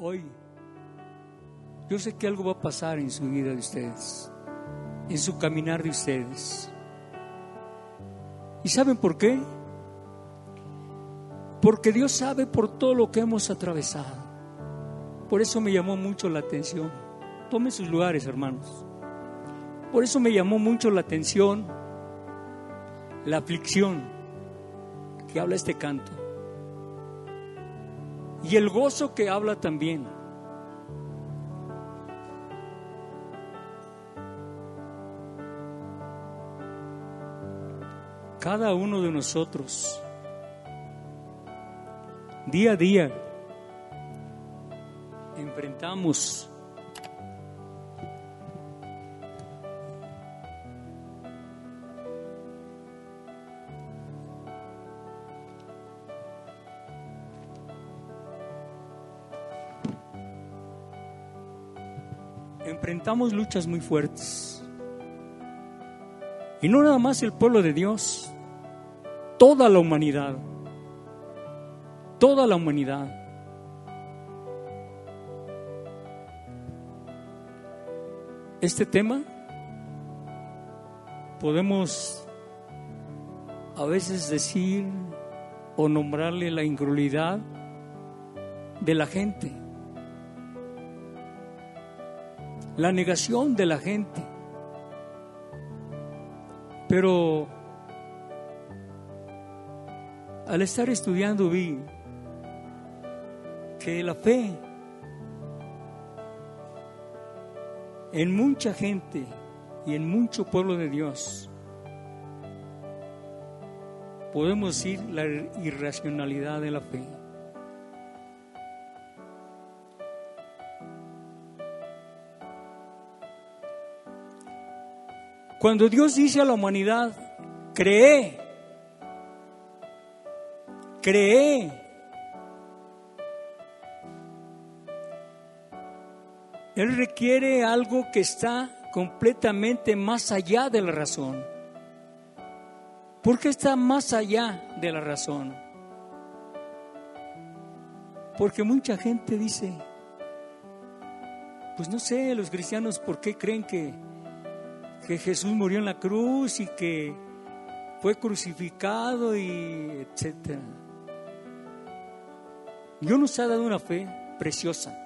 Hoy, yo sé que algo va a pasar en su vida de ustedes, en su caminar de ustedes. ¿Y saben por qué? Porque Dios sabe por todo lo que hemos atravesado. Por eso me llamó mucho la atención. Tomen sus lugares, hermanos. Por eso me llamó mucho la atención la aflicción que habla este canto. Y el gozo que habla también. Cada uno de nosotros, día a día, enfrentamos luchas muy fuertes. Y no nada más el pueblo de Dios, toda la humanidad, toda la humanidad. Este tema podemos a veces decir o nombrarle la incredulidad de la gente la negación de la gente. Pero al estar estudiando vi que la fe en mucha gente y en mucho pueblo de Dios podemos decir la irracionalidad de la fe. Cuando Dios dice a la humanidad, cree, cree, Él requiere algo que está completamente más allá de la razón. ¿Por qué está más allá de la razón? Porque mucha gente dice, pues no sé, los cristianos, ¿por qué creen que que Jesús murió en la cruz y que fue crucificado y etcétera. Dios nos ha dado una fe preciosa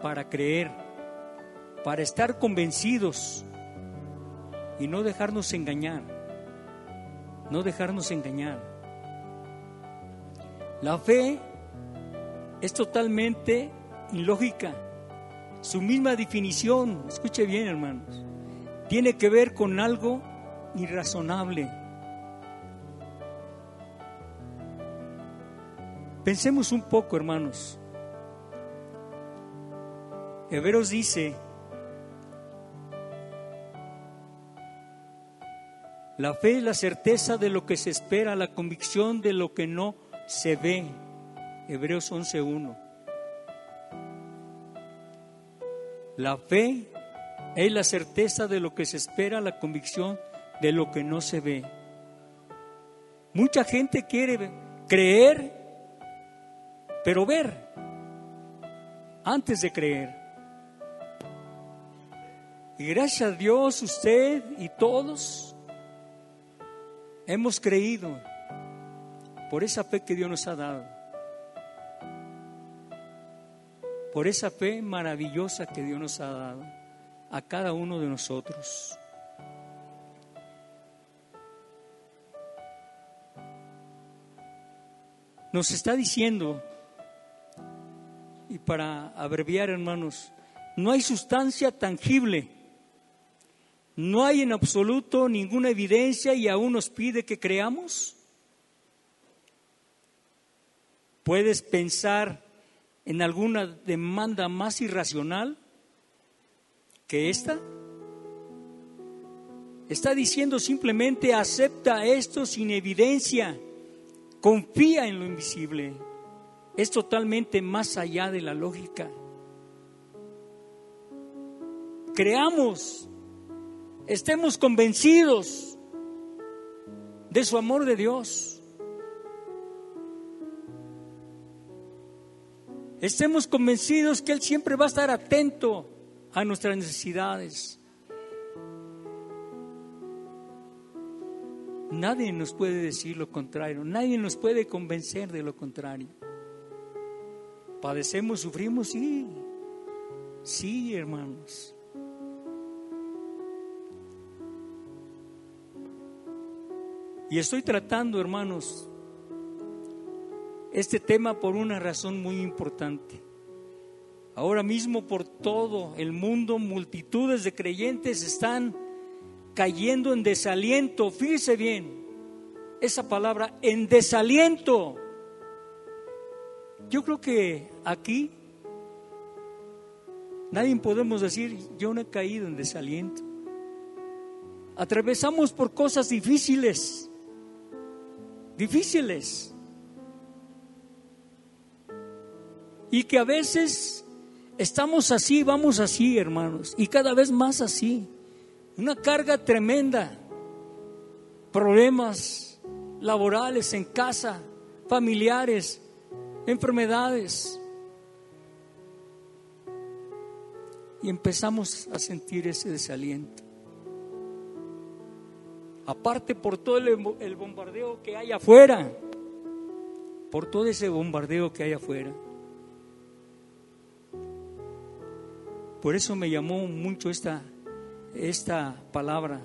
para creer, para estar convencidos y no dejarnos engañar, no dejarnos engañar. La fe es totalmente ilógica su misma definición, escuche bien hermanos, tiene que ver con algo irrazonable. Pensemos un poco, hermanos. Hebreos dice, la fe es la certeza de lo que se espera, la convicción de lo que no se ve. Hebreos 11.1. La fe es la certeza de lo que se espera, la convicción de lo que no se ve. Mucha gente quiere creer, pero ver antes de creer. Y gracias a Dios, usted y todos hemos creído por esa fe que Dios nos ha dado. Por esa fe maravillosa que Dios nos ha dado a cada uno de nosotros. Nos está diciendo, y para abreviar hermanos, no hay sustancia tangible, no hay en absoluto ninguna evidencia y aún nos pide que creamos. Puedes pensar en alguna demanda más irracional que esta? Está diciendo simplemente acepta esto sin evidencia, confía en lo invisible. Es totalmente más allá de la lógica. Creamos, estemos convencidos de su amor de Dios. Estemos convencidos que Él siempre va a estar atento a nuestras necesidades. Nadie nos puede decir lo contrario, nadie nos puede convencer de lo contrario. ¿Padecemos, sufrimos? Sí, sí, hermanos. Y estoy tratando, hermanos, este tema por una razón muy importante. Ahora mismo por todo el mundo multitudes de creyentes están cayendo en desaliento. Fíjese bien, esa palabra, en desaliento. Yo creo que aquí nadie podemos decir, yo no he caído en desaliento. Atravesamos por cosas difíciles, difíciles. Y que a veces estamos así, vamos así, hermanos, y cada vez más así. Una carga tremenda. Problemas laborales en casa, familiares, enfermedades. Y empezamos a sentir ese desaliento. Aparte por todo el, bombardeo que hay afuera, por todo ese bombardeo que hay afuera. Por eso me llamó mucho esta esta palabra,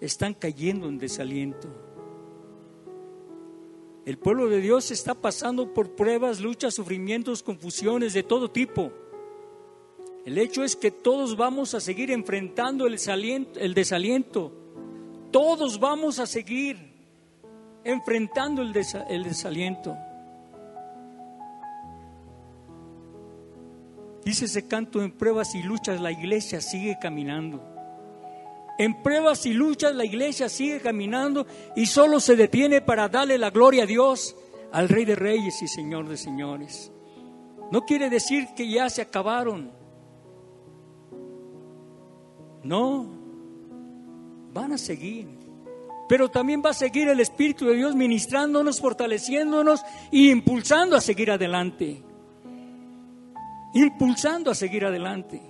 están cayendo en desaliento. El pueblo de Dios está pasando por pruebas, luchas, sufrimientos, confusiones de todo tipo. El hecho es que todos vamos a seguir enfrentando el, el desaliento. Todos vamos a seguir enfrentando el desaliento. Dice ese canto, en pruebas y luchas la iglesia sigue caminando. En pruebas y luchas la iglesia sigue caminando y solo se detiene para darle la gloria a Dios, al Rey de Reyes y Señor de Señores. No quiere decir que ya se acabaron. No, van a seguir. Pero también va a seguir el Espíritu de Dios ministrándonos, fortaleciéndonos e impulsando a seguir adelante impulsando a seguir adelante.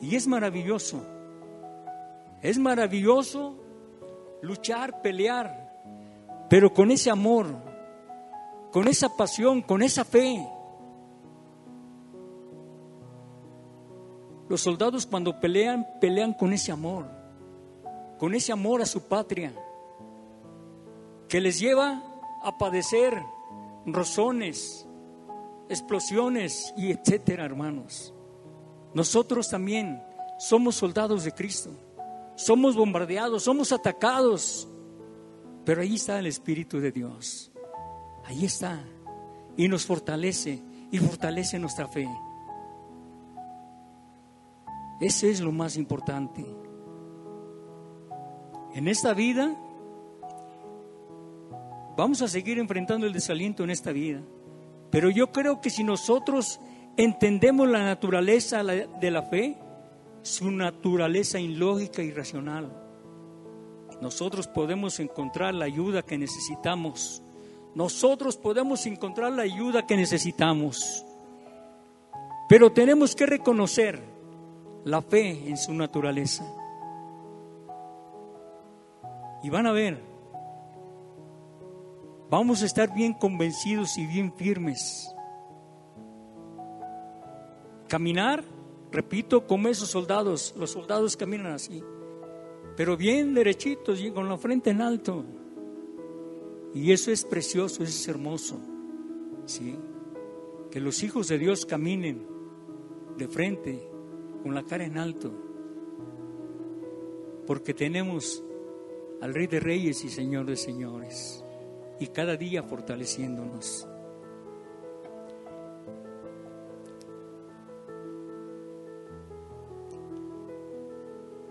Y es maravilloso, es maravilloso luchar, pelear, pero con ese amor, con esa pasión, con esa fe. Los soldados cuando pelean, pelean con ese amor, con ese amor a su patria, que les lleva a padecer rozones, explosiones y etcétera, hermanos. Nosotros también somos soldados de Cristo. Somos bombardeados, somos atacados. Pero ahí está el Espíritu de Dios. Ahí está. Y nos fortalece y fortalece nuestra fe. Ese es lo más importante. En esta vida vamos a seguir enfrentando el desaliento en esta vida. Pero yo creo que si nosotros entendemos la naturaleza de la fe, su naturaleza ilógica y racional, nosotros podemos encontrar la ayuda que necesitamos. Nosotros podemos encontrar la ayuda que necesitamos. Pero tenemos que reconocer la fe en su naturaleza. Y van a ver Vamos a estar bien convencidos y bien firmes. Caminar, repito, como esos soldados, los soldados caminan así, pero bien derechitos y con la frente en alto. Y eso es precioso, eso es hermoso. ¿sí? Que los hijos de Dios caminen de frente, con la cara en alto, porque tenemos al Rey de Reyes y Señor de Señores y cada día fortaleciéndonos.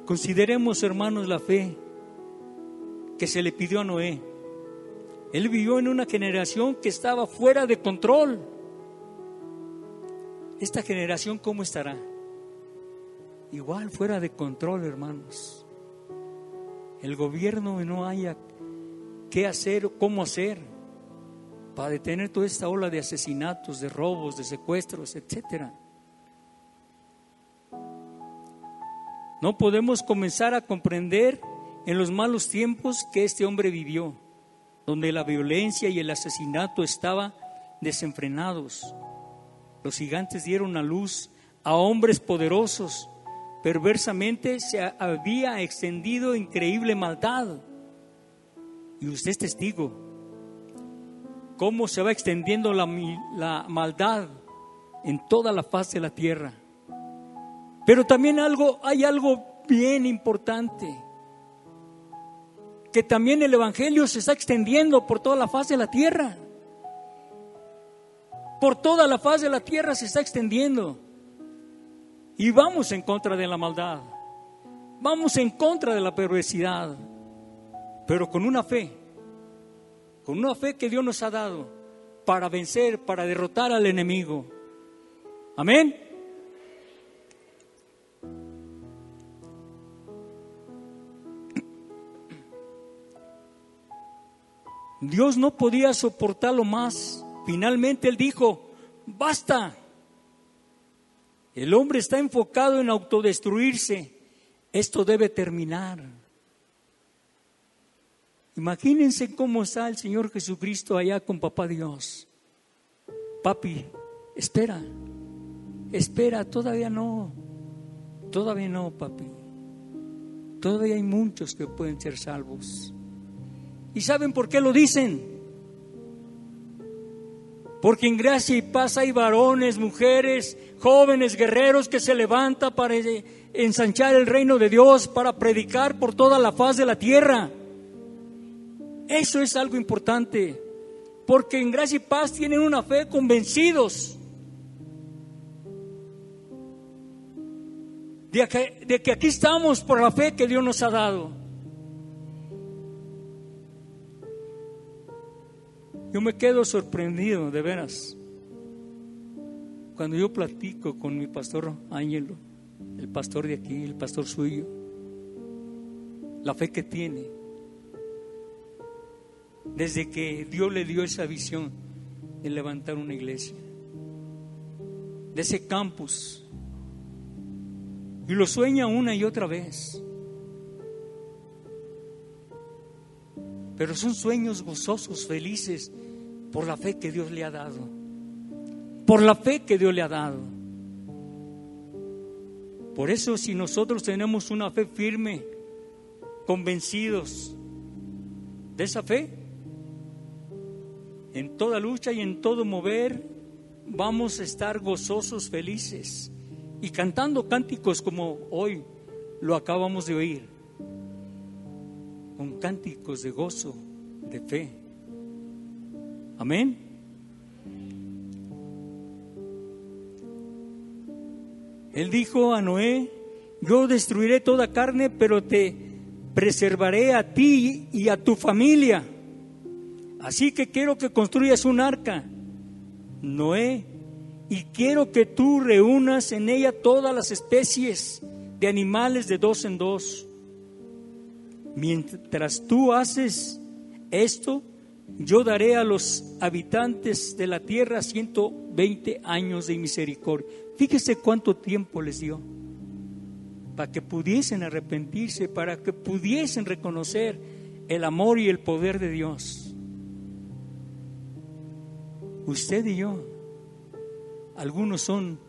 Consideremos, hermanos, la fe que se le pidió a Noé. Él vivió en una generación que estaba fuera de control. Esta generación, ¿cómo estará? Igual fuera de control, hermanos. El gobierno no haya qué hacer cómo hacer. para detener toda esta ola de asesinatos, de robos, de secuestros, etcétera. No podemos comenzar a comprender en los malos tiempos que este hombre vivió, donde la violencia y el asesinato estaban desenfrenados. Los gigantes dieron a luz a hombres poderosos. Perversamente se había extendido increíble maldad. Y usted es testigo. Cómo se va extendiendo la, maldad en toda la faz de la tierra. Pero también algo, hay algo bien importante que también el Evangelio se está extendiendo por toda la faz de la tierra. Por toda la faz de la tierra se está extendiendo. Y vamos en contra de la maldad. Vamos en contra de la perversidad. Pero con una fe. Con una fe que Dios nos ha dado para vencer, para derrotar al enemigo. Amén. Dios no podía soportarlo más. Finalmente Él dijo, basta. El hombre está enfocado en autodestruirse. Esto debe terminar. Imagínense cómo está el Señor Jesucristo allá con Papá Dios. Papi, espera, espera, todavía no, todavía no, papi. Todavía hay muchos que pueden ser salvos. ¿Y saben por qué lo dicen? Porque en gracia y paz hay varones, mujeres, jóvenes, guerreros que se levantan para ensanchar el reino de Dios, para predicar por toda la faz de la tierra. Eso es algo importante. Porque en gracia y paz tienen una fe convencidos de que, de que aquí estamos por la fe que Dios nos ha dado. Yo me quedo sorprendido, de veras, cuando yo platico con mi pastor Ángelo, el pastor de aquí, el pastor suyo, la fe que tiene, desde que Dios le dio esa visión de levantar una iglesia, de ese campus, y lo sueña una y otra vez. Pero son sueños gozosos, felices, por la fe que Dios le ha dado. Por la fe que Dios le ha dado. Por eso si nosotros tenemos una fe firme, convencidos de esa fe, en toda lucha y en todo mover, vamos a estar gozosos, felices y cantando cánticos como hoy lo acabamos de oír, con cánticos de gozo, de fe. Amén. Él dijo a Noé, yo destruiré toda carne, pero te preservaré a ti y a tu familia. Así que quiero que construyas un arca, Noé, y quiero que tú reúnas en ella todas las especies de animales de dos en dos. Mientras tú haces esto, yo daré a los habitantes de la tierra 120 años de misericordia. Fíjese cuánto tiempo les dio para que pudiesen arrepentirse, para que pudiesen reconocer el amor y el poder de Dios. Usted y yo, algunos son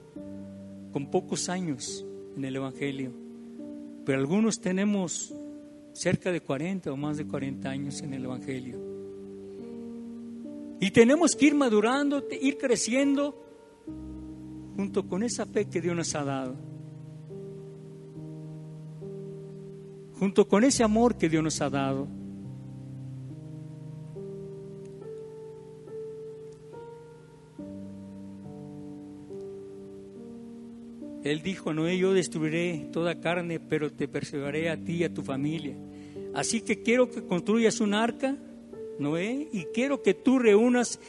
con pocos años en el Evangelio, pero algunos tenemos cerca de 40 o más de 40 años en el Evangelio. Y tenemos que ir madurando, ir creciendo junto con esa fe que Dios nos ha dado. Junto con ese amor que Dios nos ha dado. Él dijo a Noé, yo destruiré toda carne, pero te perseveraré a ti y a tu familia. Así que quiero que construyas un arca Noé, y quiero que tú reúnas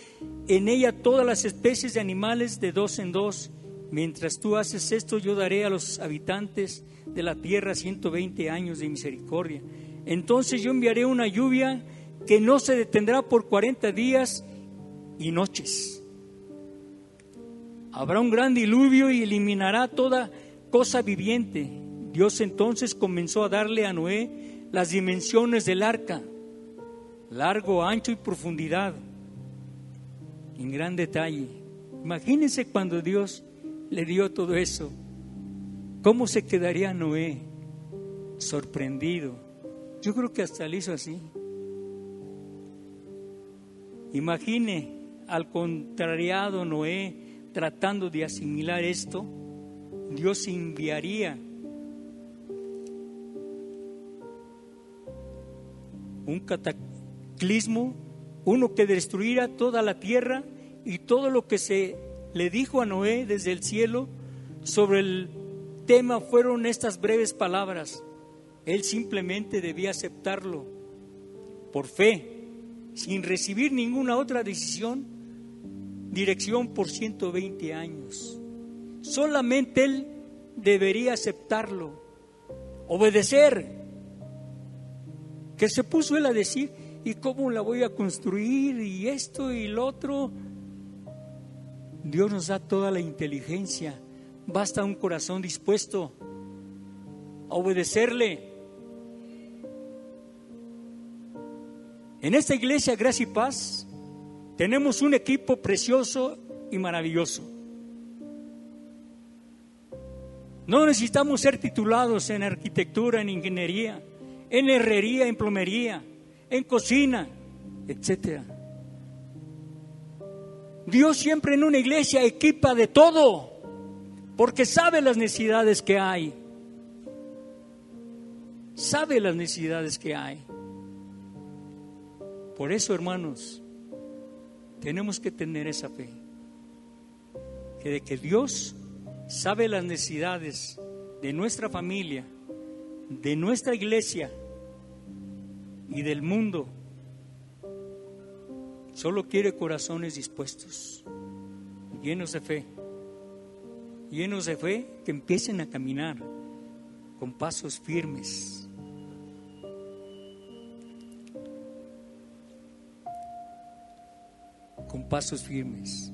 en ella todas las especies de animales de dos en dos. Mientras tú haces esto, yo daré a los habitantes de la tierra 120 años de misericordia. Entonces yo enviaré una lluvia que no se detendrá por 40 días y noches. Habrá un gran diluvio y eliminará toda cosa viviente. Dios entonces comenzó a darle a Noé las dimensiones del arca, largo, ancho y profundidad, en gran detalle. Imagínense cuando Dios le dio todo eso. ¿Cómo se quedaría Noé? Sorprendido. Yo creo que hasta le hizo así. Imagine al contrariado Noé tratando de asimilar esto, Dios enviaría un cataclismo, uno que destruirá toda la tierra y todo lo que se le dijo a Noé desde el cielo sobre el tema fueron estas breves palabras. Él simplemente debía aceptarlo por fe, sin recibir ninguna otra decisión, dirección por 120 años. Solamente él debería aceptarlo, obedecer. Que se puso él a decir, ¿y cómo la voy a construir? Y esto y lo otro. Dios nos da toda la inteligencia Basta un corazón dispuesto a obedecerle. En esta iglesia Gracia y Paz tenemos un equipo precioso y maravilloso. No necesitamos ser titulados en arquitectura, en ingeniería, en herrería, en plomería, en cocina, etc. Dios siempre en una iglesia equipa de todo porque sabe las necesidades que hay. Sabe las necesidades que hay. Por eso, hermanos, tenemos que tener esa fe. Que de que Dios sabe las necesidades de nuestra familia, de nuestra iglesia y del mundo. Solo quiere corazones dispuestos, llenos de fe llenos de fe, que empiecen a caminar con pasos firmes. Con pasos firmes.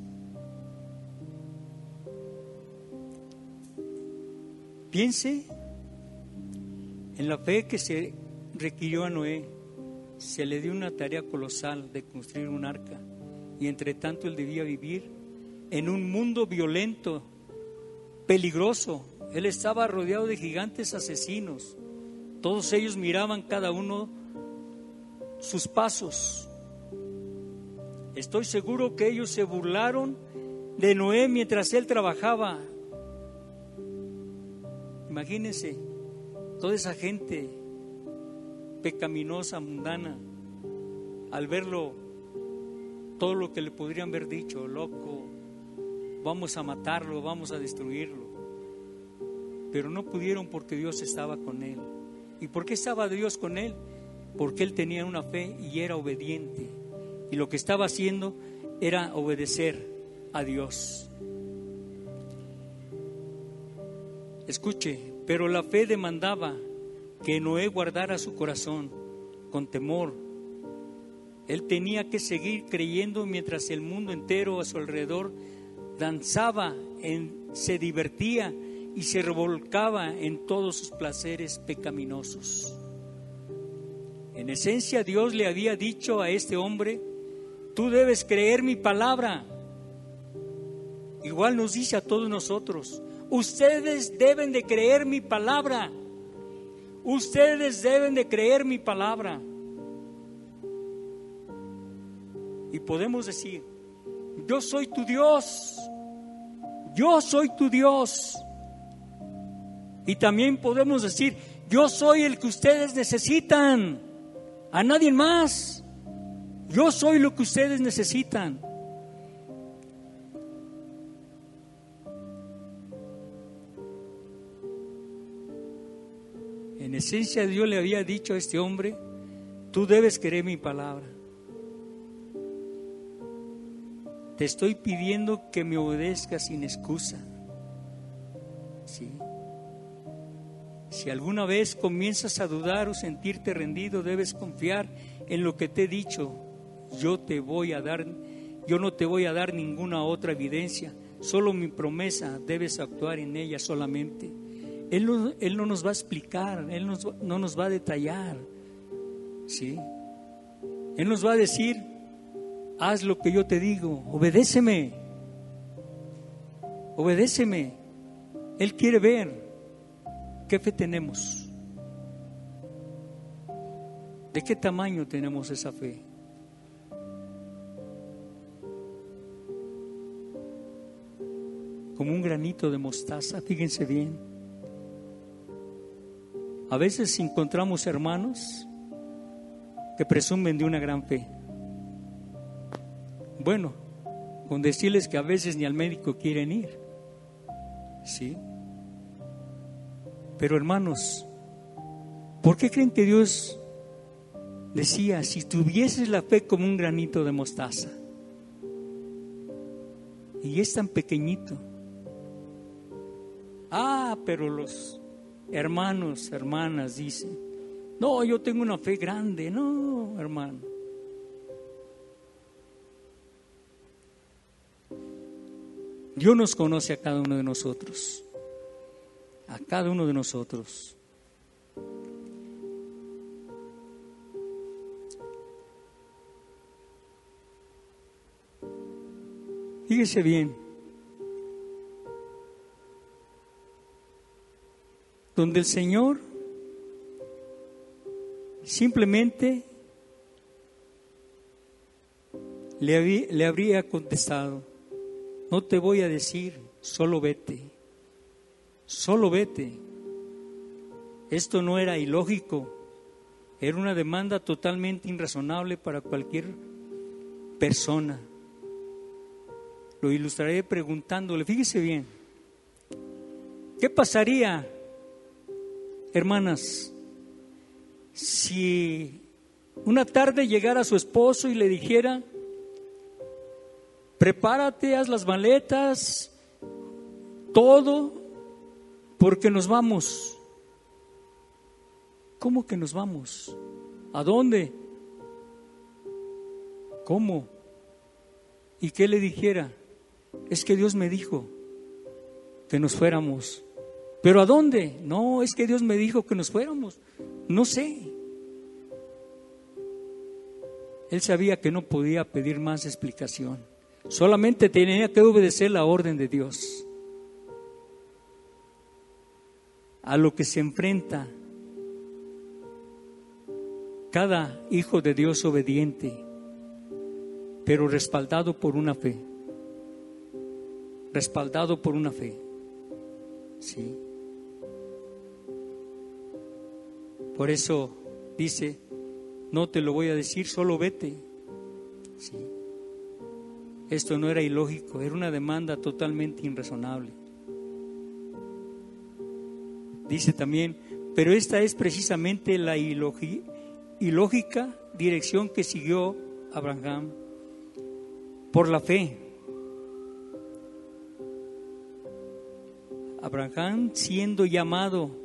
Piense en la fe que se requirió a Noé. Se le dio una tarea colosal de construir un arca y entre tanto él debía vivir en un mundo violento peligroso. Él estaba rodeado de gigantes asesinos. Todos ellos miraban cada uno sus pasos. Estoy seguro que ellos se burlaron de Noé mientras él trabajaba. Imagínense toda esa gente pecaminosa, mundana, al verlo, todo lo que le podrían haber dicho, loco, vamos a matarlo, vamos a destruirlo. Pero no pudieron porque Dios estaba con él. ¿Y por qué estaba Dios con él? Porque él tenía una fe y era obediente. Y lo que estaba haciendo era obedecer a Dios. Escuche, pero la fe demandaba que Noé guardara su corazón con temor. Él tenía que seguir creyendo mientras el mundo entero a su alrededor danzaba, se divertía y se revolcaba en todos sus placeres pecaminosos. En esencia Dios le había dicho a este hombre, tú debes creer mi palabra. Igual nos dice a todos nosotros, ustedes deben de creer mi palabra. Ustedes deben de creer mi palabra. Y podemos decir, yo soy tu Dios, yo soy tu Dios. Y también podemos decir, yo soy el que ustedes necesitan, a nadie más. Yo soy lo que ustedes necesitan. En esencia Dios le había dicho a este hombre, tú debes querer mi palabra. Te estoy pidiendo que me obedezcas sin excusa. Si alguna vez comienzas a dudar o sentirte rendido, debes confiar en lo que te he dicho. Yo te voy a dar yo no te voy a dar ninguna otra evidencia, solo mi promesa, debes actuar en ella solamente. Él no, él no nos va a explicar, Él no nos va a detallar, ¿sí? Él nos va a decir, haz lo que yo te digo, obedéceme, obedéceme. Él quiere ver qué fe tenemos, de qué tamaño tenemos esa fe. Como un granito de mostaza, fíjense bien. A veces encontramos hermanos que presumen de una gran fe. Bueno, con decirles que a veces ni al médico quieren ir. ¿Sí? Pero hermanos, ¿por qué creen que Dios decía, si tuvieses la fe como un granito de mostaza? Y es tan pequeñito. Ah, pero los hermanos, hermanas dicen, no, yo tengo una fe grande. No, hermano. Dios nos conoce a cada uno de nosotros. A cada uno de nosotros. Fíjese bien. Donde el Señor simplemente le, habría contestado, no te voy a decir, solo vete, solo vete. Esto no era ilógico, era una demanda totalmente irrazonable para cualquier persona. Lo ilustraré preguntándole, fíjese bien, ¿qué pasaría, hermanas, si una tarde llegara su esposo y le dijera, prepárate, haz las maletas, todo, porque nos vamos. ¿Cómo que nos vamos? ¿A dónde? ¿Cómo? ¿Y qué le dijera? Es que Dios me dijo que nos fuéramos. ¿Pero a dónde? No, es que Dios me dijo que nos fuéramos. No sé. Él sabía que no podía pedir más explicación. Solamente tenía que obedecer la orden de Dios. A lo que se enfrenta cada hijo de Dios obediente, pero respaldado por una fe. Respaldado por una fe. Sí. Por eso dice, no te lo voy a decir, solo vete. Sí. Esto no era ilógico, era una demanda totalmente irrazonable. Dice también, pero esta es precisamente la ilógica dirección que siguió Abraham por la fe. Abraham siendo llamado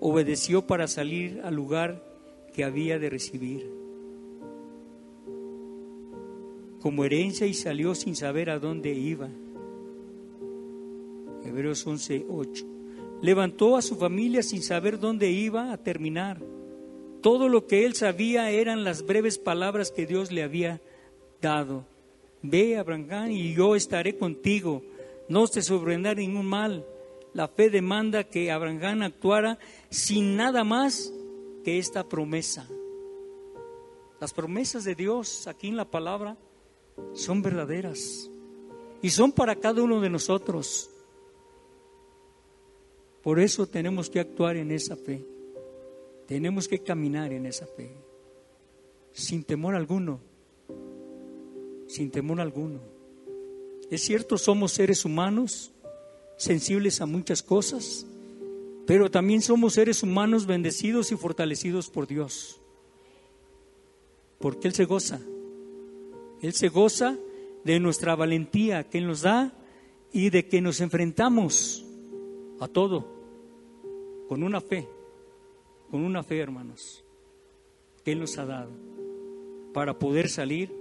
obedeció para salir al lugar que había de recibir como herencia y salió sin saber a dónde iba. Hebreos 11, 8. Levantó a su familia sin saber dónde iba a terminar. Todo lo que él sabía eran las breves palabras que Dios le había dado. Ve, Abraham, y yo estaré contigo. No te sorprenderá ningún mal la fe demanda que Abraham actuara sin nada más que esta promesa. Las promesas de Dios aquí en la palabra son verdaderas y son para cada uno de nosotros. Por eso tenemos que actuar en esa fe. Tenemos que caminar en esa fe. Sin temor alguno. Sin temor alguno. Es cierto, somos seres humanos sensibles a muchas cosas, pero también somos seres humanos bendecidos y fortalecidos por Dios, porque Él se goza, Él se goza de nuestra valentía que Él nos da y de que nos enfrentamos a todo con una fe, con una fe, hermanos, que Él nos ha dado para poder salir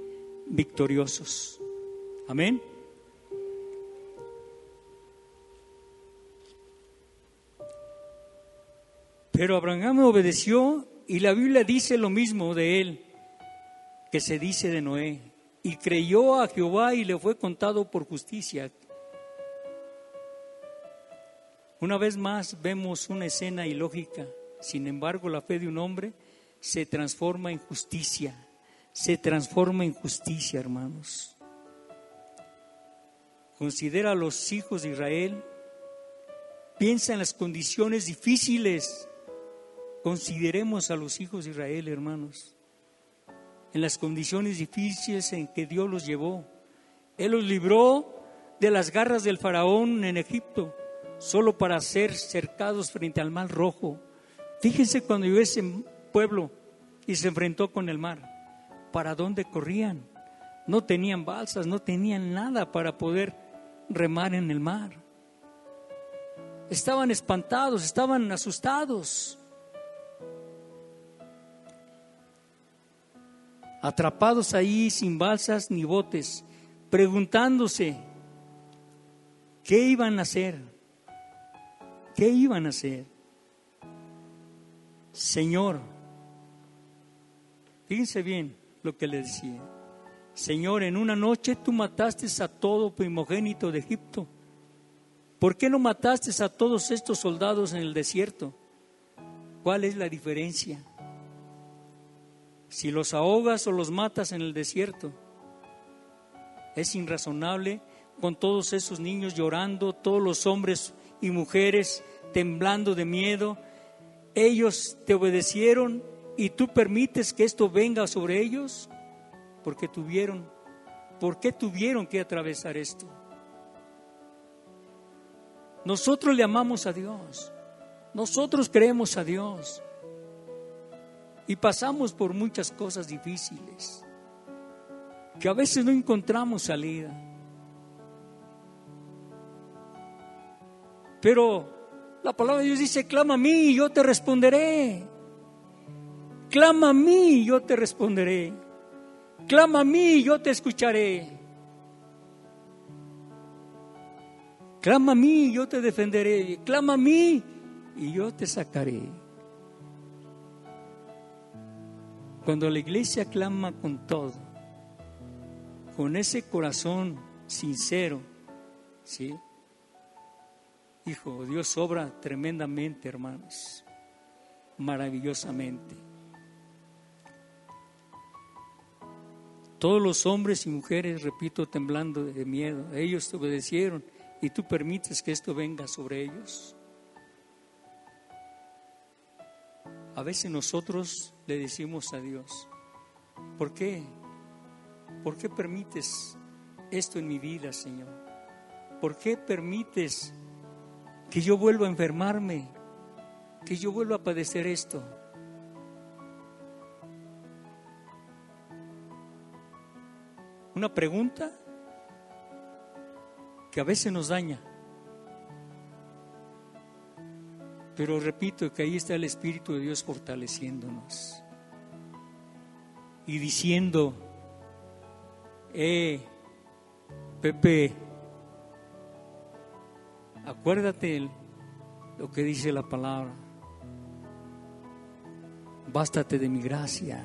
victoriosos. Amén. Pero Abraham obedeció y la Biblia dice lo mismo de él que se dice de Noé. Y creyó a Jehová y le fue contado por justicia. Una vez más vemos una escena ilógica. Sin embargo, la fe de un hombre se transforma en justicia. Se transforma en justicia, hermanos. Considera a los hijos de Israel. Piensa en las condiciones difíciles. Consideremos a los hijos de Israel, hermanos. En las condiciones difíciles en que Dios los llevó. Él los libró de las garras del faraón en Egipto solo para ser cercados frente al mar rojo. Fíjense cuando llegó ese pueblo y se enfrentó con el mar, ¿para dónde corrían? No tenían balsas, no tenían nada para poder remar en el mar. Estaban espantados, estaban asustados. Atrapados ahí sin balsas ni botes, preguntándose qué iban a hacer. ¿Qué iban a hacer? Señor, fíjense bien lo que le decía. Señor, en una noche tú mataste a todo primogénito de Egipto. ¿Por qué no mataste a todos estos soldados en el desierto? ¿Cuál es la diferencia? Si los ahogas o los matas en el desierto, es irrazonable con todos esos niños llorando, todos los hombres y mujeres temblando de miedo. Ellos te obedecieron y tú permites que esto venga sobre ellos porque tuvieron, ¿por qué tuvieron que atravesar esto? Nosotros le amamos a Dios, nosotros creemos a Dios y pasamos por muchas cosas difíciles que a veces no encontramos salida. Pero la palabra de Dios dice, clama a mí y yo te responderé. Clama a mí y yo te responderé. Clama a mí y yo te escucharé. Clama a mí y yo te defenderé. Clama a mí y yo te sacaré. Cuando la iglesia clama con todo, con ese corazón sincero, ¿sí? Hijo, Dios obra tremendamente, hermanos, maravillosamente. Todos los hombres y mujeres, repito, temblando de miedo, ellos te obedecieron y tú permites que esto venga sobre ellos. A veces nosotros le decimos a Dios, ¿por qué? ¿Por qué permites esto en mi vida, Señor? ¿Por qué permites que yo vuelva a enfermarme, que yo vuelva a padecer esto. Una pregunta que a veces nos daña. Pero repito que ahí está el Espíritu de Dios fortaleciéndonos y diciendo, eh, Pepe, Acuérdate lo que dice la palabra. Bástate de mi gracia.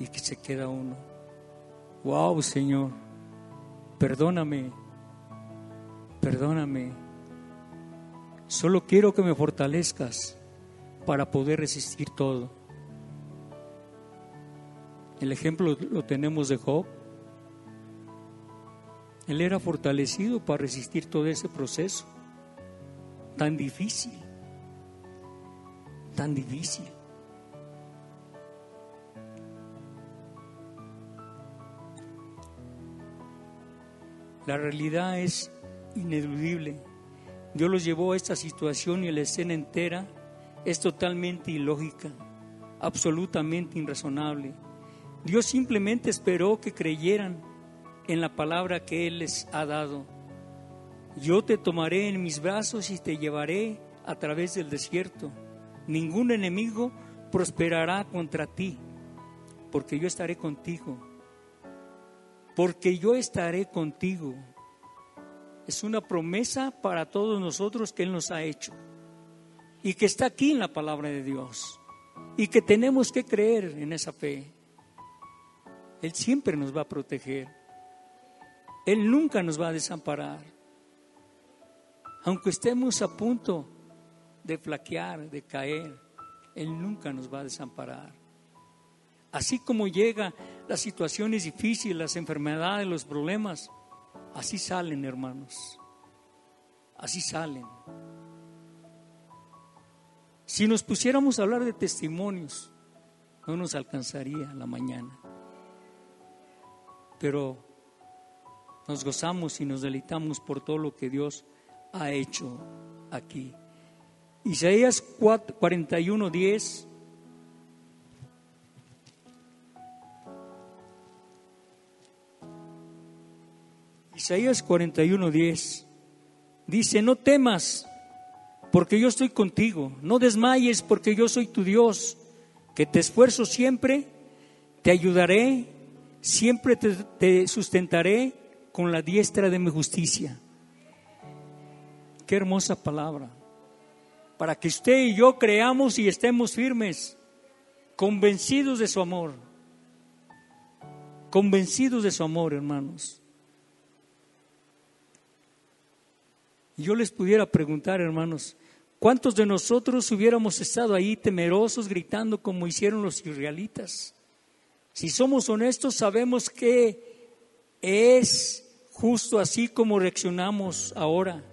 Y que se queda uno. Wow, Señor. Perdóname. Perdóname. Solo quiero que me fortalezcas para poder resistir todo. El ejemplo lo tenemos de Job. Él era fortalecido para resistir todo ese proceso tan difícil, tan difícil. La realidad es ineludible. Dios los llevó a esta situación y la escena entera es totalmente ilógica, absolutamente irrazonable. Dios simplemente esperó que creyeran en la palabra que Él les ha dado. Yo te tomaré en mis brazos y te llevaré a través del desierto. Ningún enemigo prosperará contra ti. porque yo estaré contigo. Porque yo estaré contigo. Es una promesa para todos nosotros que Él nos ha hecho y que está aquí en la palabra de Dios y que tenemos que creer en esa fe. Él siempre nos va a proteger. Él nunca nos va a desamparar. Aunque estemos a punto de flaquear, de caer, Él nunca nos va a desamparar. Así como llegan las situaciones difíciles, las enfermedades, los problemas, así salen, hermanos. Así salen. Si nos pusiéramos a hablar de testimonios, no nos alcanzaría la mañana. Pero nos gozamos y nos deleitamos por todo lo que Dios ha hecho aquí. Isaías 41, 10. Isaías 41, 10 dice, no temas, porque yo estoy contigo, no desmayes, porque yo soy tu Dios, que te esfuerzo siempre, te ayudaré, siempre te, te sustentaré con la diestra de mi justicia. Qué hermosa palabra para que usted y yo creamos y estemos firmes, convencidos de su amor, convencidos de su amor, hermanos. Yo les pudiera preguntar, hermanos, ¿cuántos de nosotros hubiéramos estado ahí temerosos, gritando como hicieron los israelitas? Si somos honestos, sabemos que es justo así como reaccionamos ahora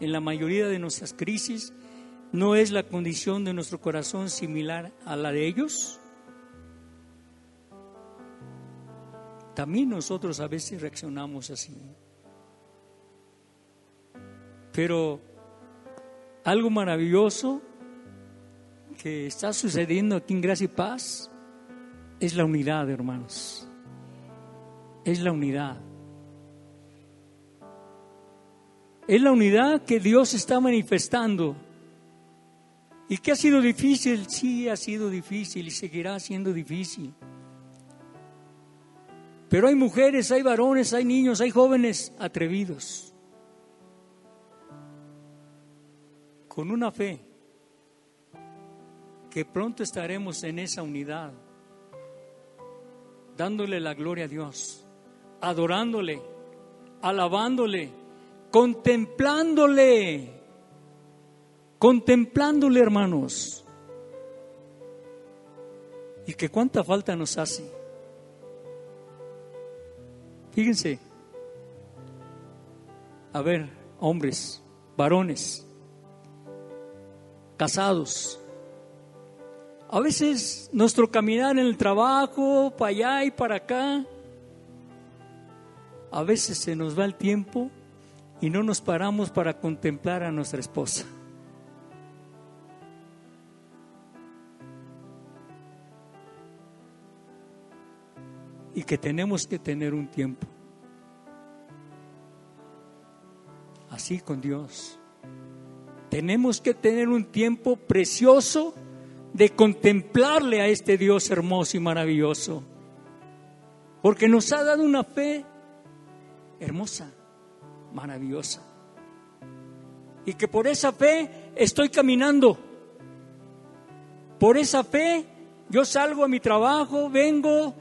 en la mayoría de nuestras crisis ¿No es la condición de nuestro corazón similar a la de ellos? También nosotros a veces reaccionamos así. Pero algo maravilloso que está sucediendo aquí en Gracia y Paz es la unidad, hermanos. Es la unidad. Es la unidad que Dios está manifestando ¿Y qué ha sido difícil? Sí, ha sido difícil y seguirá siendo difícil. Pero hay mujeres, hay varones, hay niños, hay jóvenes atrevidos. Con una fe que pronto estaremos en esa unidad, dándole la gloria a Dios, adorándole, alabándole, contemplándole contemplándole, hermanos. Y que cuánta falta nos hace. Fíjense, a ver, hombres, varones, casados. A veces nuestro caminar en el trabajo, para allá y para acá, a veces se nos va el tiempo y no nos paramos para contemplar a nuestra esposa. y que tenemos que tener un tiempo. Así con Dios. Tenemos que tener un tiempo precioso de contemplarle a este Dios hermoso y maravilloso. Porque nos ha dado una fe hermosa, maravillosa. Y que por esa fe estoy caminando. Por esa fe yo salgo a mi trabajo, vengo,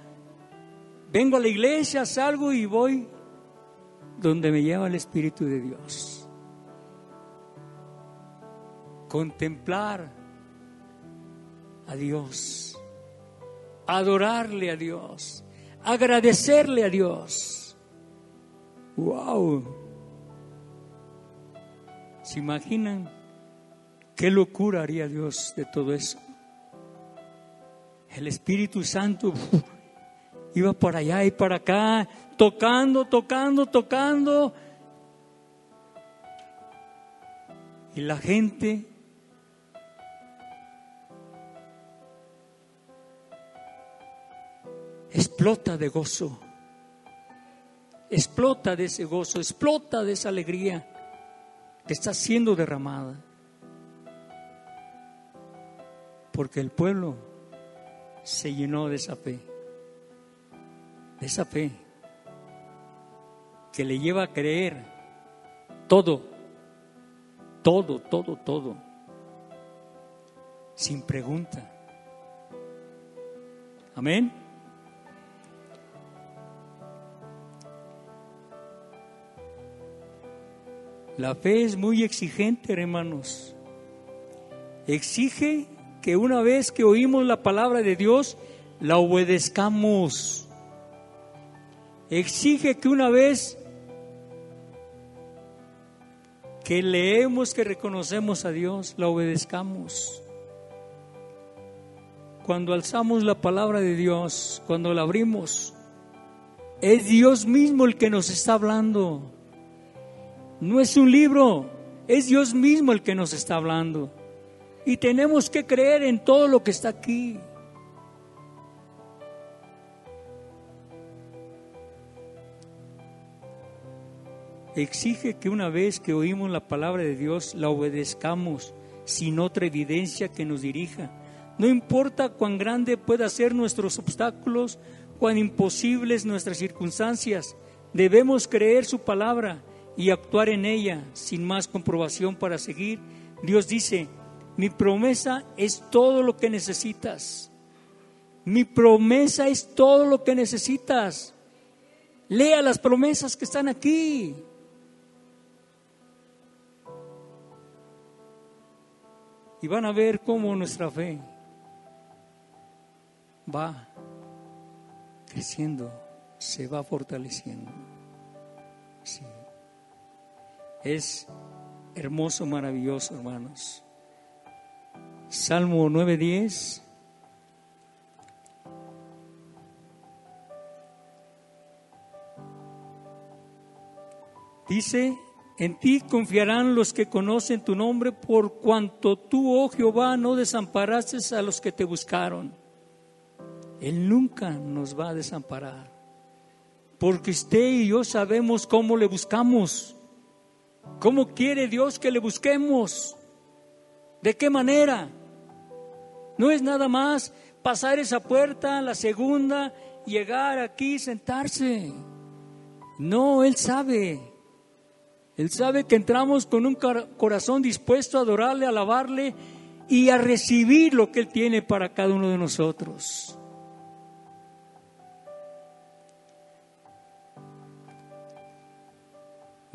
Vengo a la iglesia, salgo y voy donde me lleva el Espíritu de Dios. Contemplar a Dios, adorarle a Dios, agradecerle a Dios. ¡Wow! ¿Se imaginan qué locura haría Dios de todo eso? El Espíritu Santo iba por allá y para acá, tocando, tocando, tocando. Y la gente explota de gozo, explota de ese gozo, explota de esa alegría que está siendo derramada. Porque el pueblo se llenó de esa fe esa fe que le lleva a creer todo, todo, todo, todo, sin pregunta. Amén. La fe es muy exigente, hermanos. Exige que una vez que oímos la palabra de Dios, la obedezcamos. Exige que una vez que leemos, que reconocemos a Dios, la obedezcamos. Cuando alzamos la palabra de Dios, cuando la abrimos, es Dios mismo el que nos está hablando. No es un libro, es Dios mismo el que nos está hablando. Y tenemos que creer en todo lo que está aquí. Exige que una vez que oímos la palabra de Dios la obedezcamos sin otra evidencia que nos dirija. No importa cuán grande puedan ser nuestros obstáculos, cuán imposibles nuestras circunstancias, debemos creer su palabra y actuar en ella sin más comprobación para seguir. Dios dice, mi promesa es todo lo que necesitas. Mi promesa es todo lo que necesitas. Lea las promesas que están aquí. Y van a ver cómo nuestra fe va creciendo, se va fortaleciendo. Es hermoso, maravilloso, hermanos. Salmo 9:10. Dice, en ti confiarán los que conocen tu nombre, por cuanto tú, oh Jehová, no desamparaste a los que te buscaron. Él nunca nos va a desamparar, porque usted y yo sabemos cómo le buscamos, cómo quiere Dios que le busquemos. ¿De qué manera? No es nada más pasar esa puerta, la segunda, llegar aquí, sentarse. No, Él sabe. Él sabe que entramos con un corazón dispuesto a adorarle, a alabarle y a recibir lo que Él tiene para cada uno de nosotros.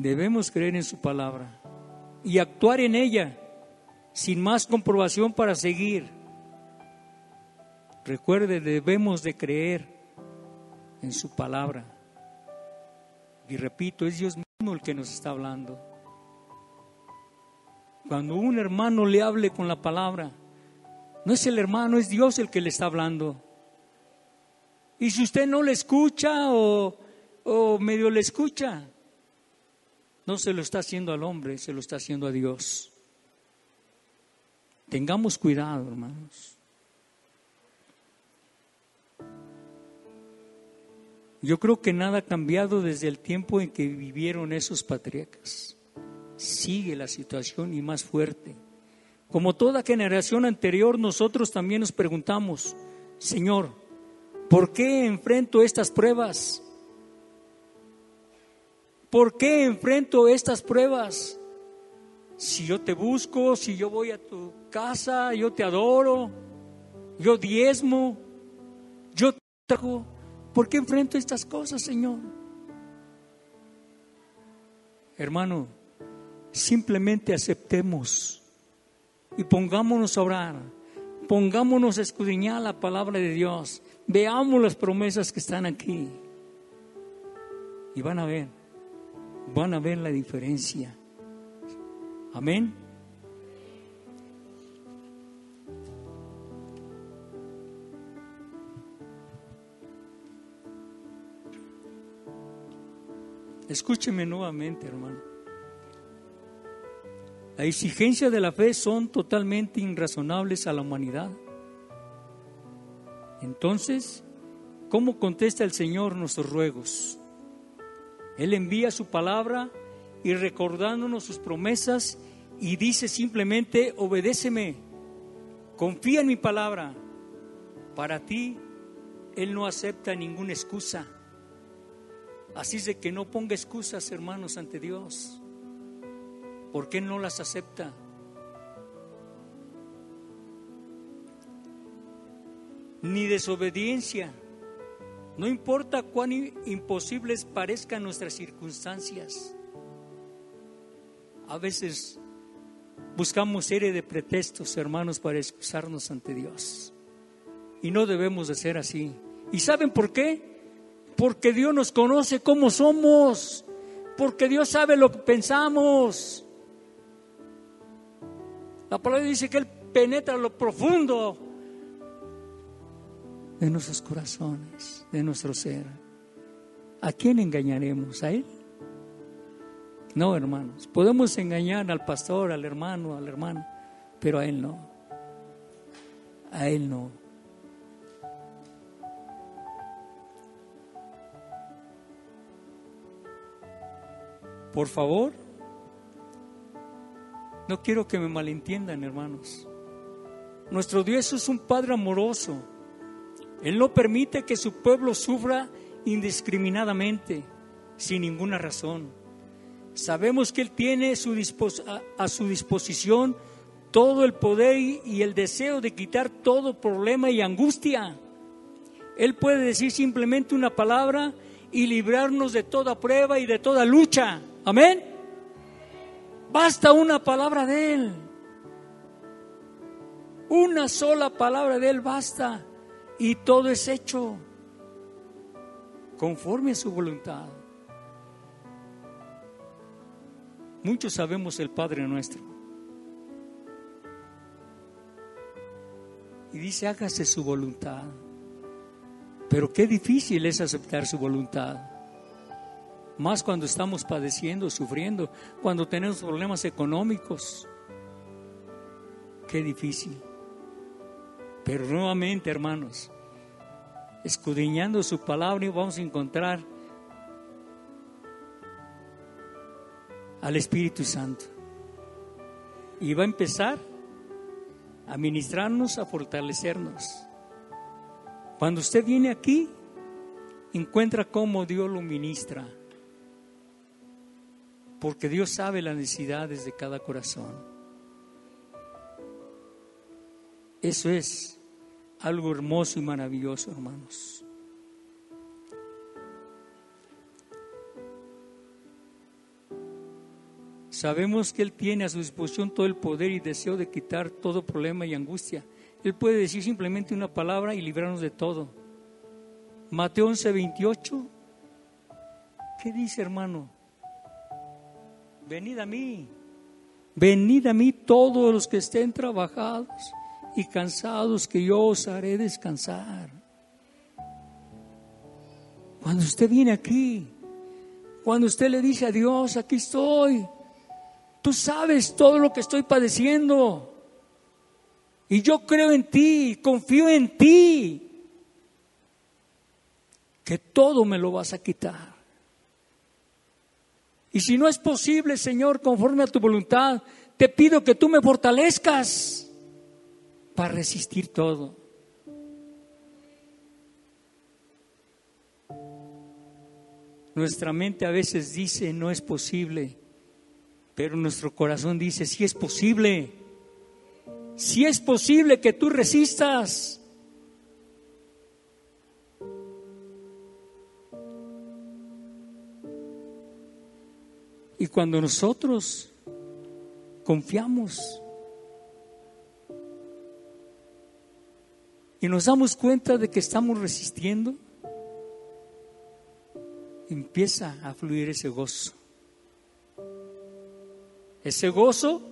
Debemos creer en su palabra y actuar en ella sin más comprobación para seguir. Recuerde, debemos de creer en su palabra. Y repito, es Dios mismo el que nos está hablando. Cuando un hermano le hable con la palabra, no es el hermano, es Dios el que le está hablando. Y si usted no le escucha o, o medio le escucha, no se lo está haciendo al hombre, se lo está haciendo a Dios. Tengamos cuidado, hermanos. Yo creo que nada ha cambiado desde el tiempo en que vivieron esos patriarcas. Sigue la situación y más fuerte. Como toda generación anterior, nosotros también nos preguntamos, Señor, ¿por qué enfrento estas pruebas? ¿Por qué enfrento estas pruebas? Si yo te busco, si yo voy a tu casa, yo te adoro, yo diezmo, yo trago. ¿Por qué enfrento estas cosas, Señor? Hermano, simplemente aceptemos y pongámonos a orar, pongámonos a escudriñar la palabra de Dios, veamos las promesas que están aquí y van a ver, van a ver la diferencia. Amén. Escúcheme nuevamente, hermano. La exigencia de la fe son totalmente irrazonables a la humanidad. Entonces, ¿cómo contesta el Señor nuestros ruegos? Él envía su palabra y recordándonos sus promesas y dice simplemente, obedéceme, confía en mi palabra. Para ti, Él no acepta ninguna excusa. Así es de que no ponga excusas, hermanos, ante Dios. ¿Por qué no las acepta? Ni desobediencia. No importa cuán imposibles parezcan nuestras circunstancias. A veces buscamos serie de pretextos, hermanos, para excusarnos ante Dios. Y no debemos de ser así. ¿Y saben por qué? Porque Dios nos conoce como somos. Porque Dios sabe lo que pensamos. La palabra dice que Él penetra lo profundo de nuestros corazones, de nuestro ser. ¿A quién engañaremos? ¿A Él? No, hermanos. Podemos engañar al pastor, al hermano, a la hermana, pero a Él no. A Él no. Por favor, no quiero que me malentiendan, hermanos. Nuestro Dios es un Padre amoroso. Él no permite que su pueblo sufra indiscriminadamente, sin ninguna razón. Sabemos que Él tiene a, su disposición todo el poder y el deseo de quitar todo problema y angustia. Él puede decir simplemente una palabra y librarnos de toda prueba y de toda lucha. Amén. Basta una palabra de Él. Una sola palabra de Él basta y todo es hecho conforme a su voluntad. Muchos sabemos el Padre nuestro. Y dice, hágase su voluntad. Pero qué difícil es aceptar su voluntad más cuando estamos padeciendo, sufriendo, cuando tenemos problemas económicos. Qué difícil. Pero nuevamente, hermanos, escudriñando su palabra vamos a encontrar al Espíritu Santo. Y va a empezar a ministrarnos, a fortalecernos. Cuando usted viene aquí, encuentra cómo Dios lo ministra porque Dios sabe las necesidades de cada corazón. Eso es algo hermoso y maravilloso, hermanos. Sabemos que Él tiene a su disposición todo el poder y deseo de quitar todo problema y angustia. Él puede decir simplemente una palabra y librarnos de todo. Mateo 11, 28. ¿Qué dice, hermano? venid a mí, venid a mí todos los que estén trabajados y cansados, que yo os haré descansar. Cuando usted viene aquí, cuando usted le dice a Dios, aquí estoy, tú sabes todo lo que estoy padeciendo. Y yo creo en ti, confío en ti, que todo me lo vas a quitar. Y si no es posible, Señor, conforme a tu voluntad, te pido que tú me fortalezcas para resistir todo. Nuestra mente a veces dice no es posible, pero nuestro corazón dice sí es posible. Si es posible que tú resistas. Y cuando nosotros confiamos y nos damos cuenta de que estamos resistiendo, empieza a fluir ese gozo. Ese gozo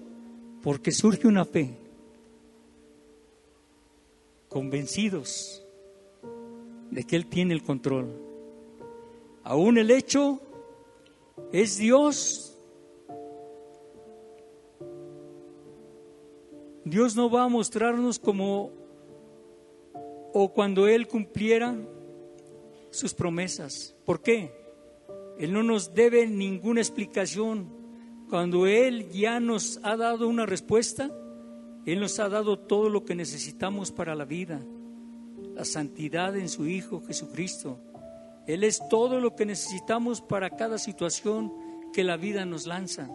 porque surge una fe, convencidos de que Él tiene el control. Aún el hecho es Dios. Dios no va a mostrarnos como o cuando Él cumpliera sus promesas. ¿Por qué? Él no nos debe ninguna explicación. Cuando Él ya nos ha dado una respuesta, Él nos ha dado todo lo que necesitamos para la vida, la santidad en su Hijo Jesucristo, Él es todo lo que necesitamos para cada situación que la vida nos lanza.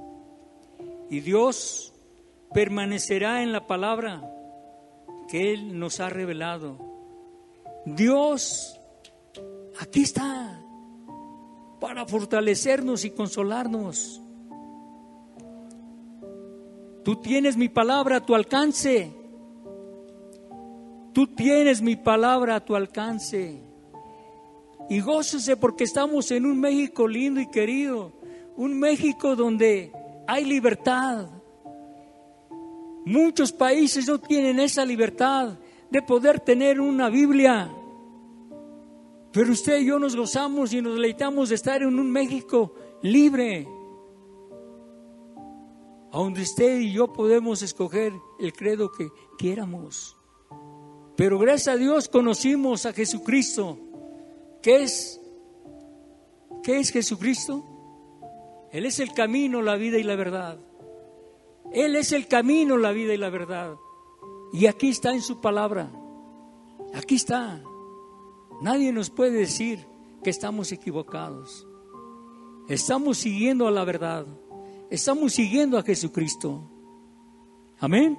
Y Dios permanecerá en la palabra que Él nos ha revelado. Dios, aquí está, para fortalecernos y consolarnos. Tú tienes mi palabra a tu alcance. Tú tienes mi palabra a tu alcance. Y gócese porque estamos en un México lindo y querido. Un México donde hay libertad. Muchos países no tienen esa libertad de poder tener una Biblia. Pero usted y yo nos gozamos y nos deleitamos de estar en un México libre donde usted y yo podemos escoger el credo que quieramos. Pero gracias a Dios conocimos a Jesucristo. ¿Qué es? ¿Qué es Jesucristo? Él es el camino, la vida y la verdad. Él es el camino, la vida y la verdad. Y aquí está en su palabra. Aquí está. Nadie nos puede decir que estamos equivocados. Estamos siguiendo a la verdad estamos siguiendo a Jesucristo. Amén.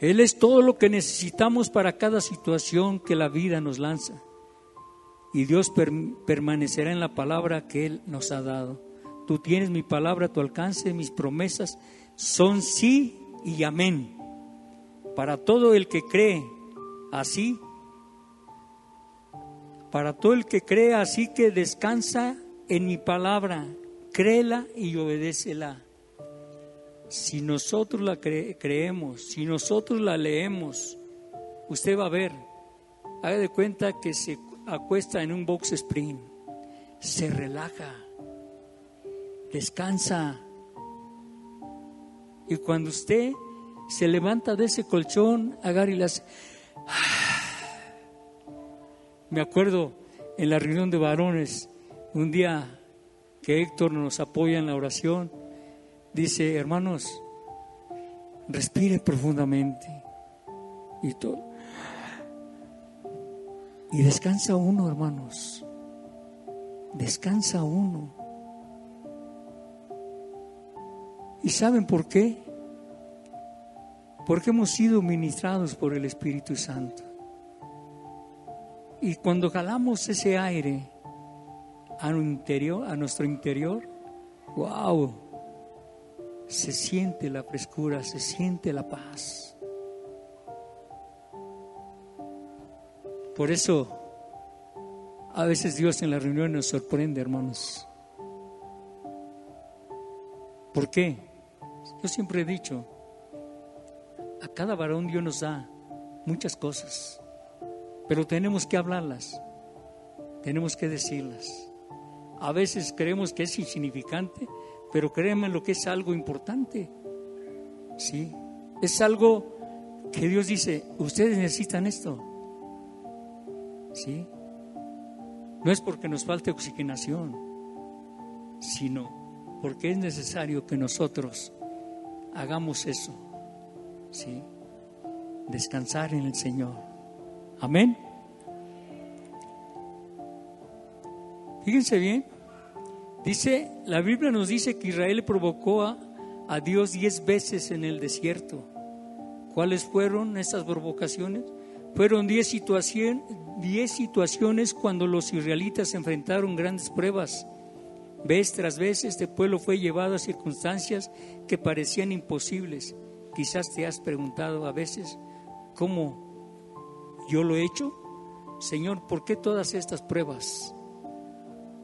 Él es todo lo que necesitamos para cada situación que la vida nos lanza. Y Dios permanecerá en la palabra que Él nos ha dado. Tú tienes mi palabra a tu alcance, mis promesas son sí y amén. Para todo el que cree, así para todo el que crea, así que descansa en mi palabra, créela y obedécela. Si nosotros la creemos, si nosotros la leemos, usted va a ver, haga de cuenta que se acuesta en un box spring, se relaja, descansa. Y cuando usted se levanta de ese colchón, agarra y las me acuerdo en la reunión de varones, un día que Héctor nos apoya en la oración, dice, hermanos, respire profundamente y todo. Y descansa uno, hermanos. Descansa uno. ¿Y saben por qué? Porque hemos sido ministrados por el Espíritu Santo. Y cuando jalamos ese aire a, interior, a nuestro interior, wow, se siente la frescura, se siente la paz. Por eso, a veces Dios en la reunión nos sorprende, hermanos. ¿Por qué? Yo siempre he dicho, a cada varón Dios nos da muchas cosas. Pero tenemos que hablarlas, tenemos que decirlas. A veces creemos que es insignificante, pero créeme lo que es algo importante. Sí, es algo que Dios dice, ustedes necesitan esto. Sí. No es porque nos falte oxigenación, sino porque es necesario que nosotros hagamos eso. Sí. Descansar en el Señor. Amén. Fíjense bien. Dice, la Biblia nos dice que Israel provocó a, a Dios diez veces en el desierto. ¿Cuáles fueron esas provocaciones? Fueron diez, situaciones cuando los israelitas enfrentaron grandes pruebas. Vez tras vez este pueblo fue llevado a circunstancias que parecían imposibles. Quizás te has preguntado a veces, ¿cómo yo lo he hecho. Señor, ¿por qué todas estas pruebas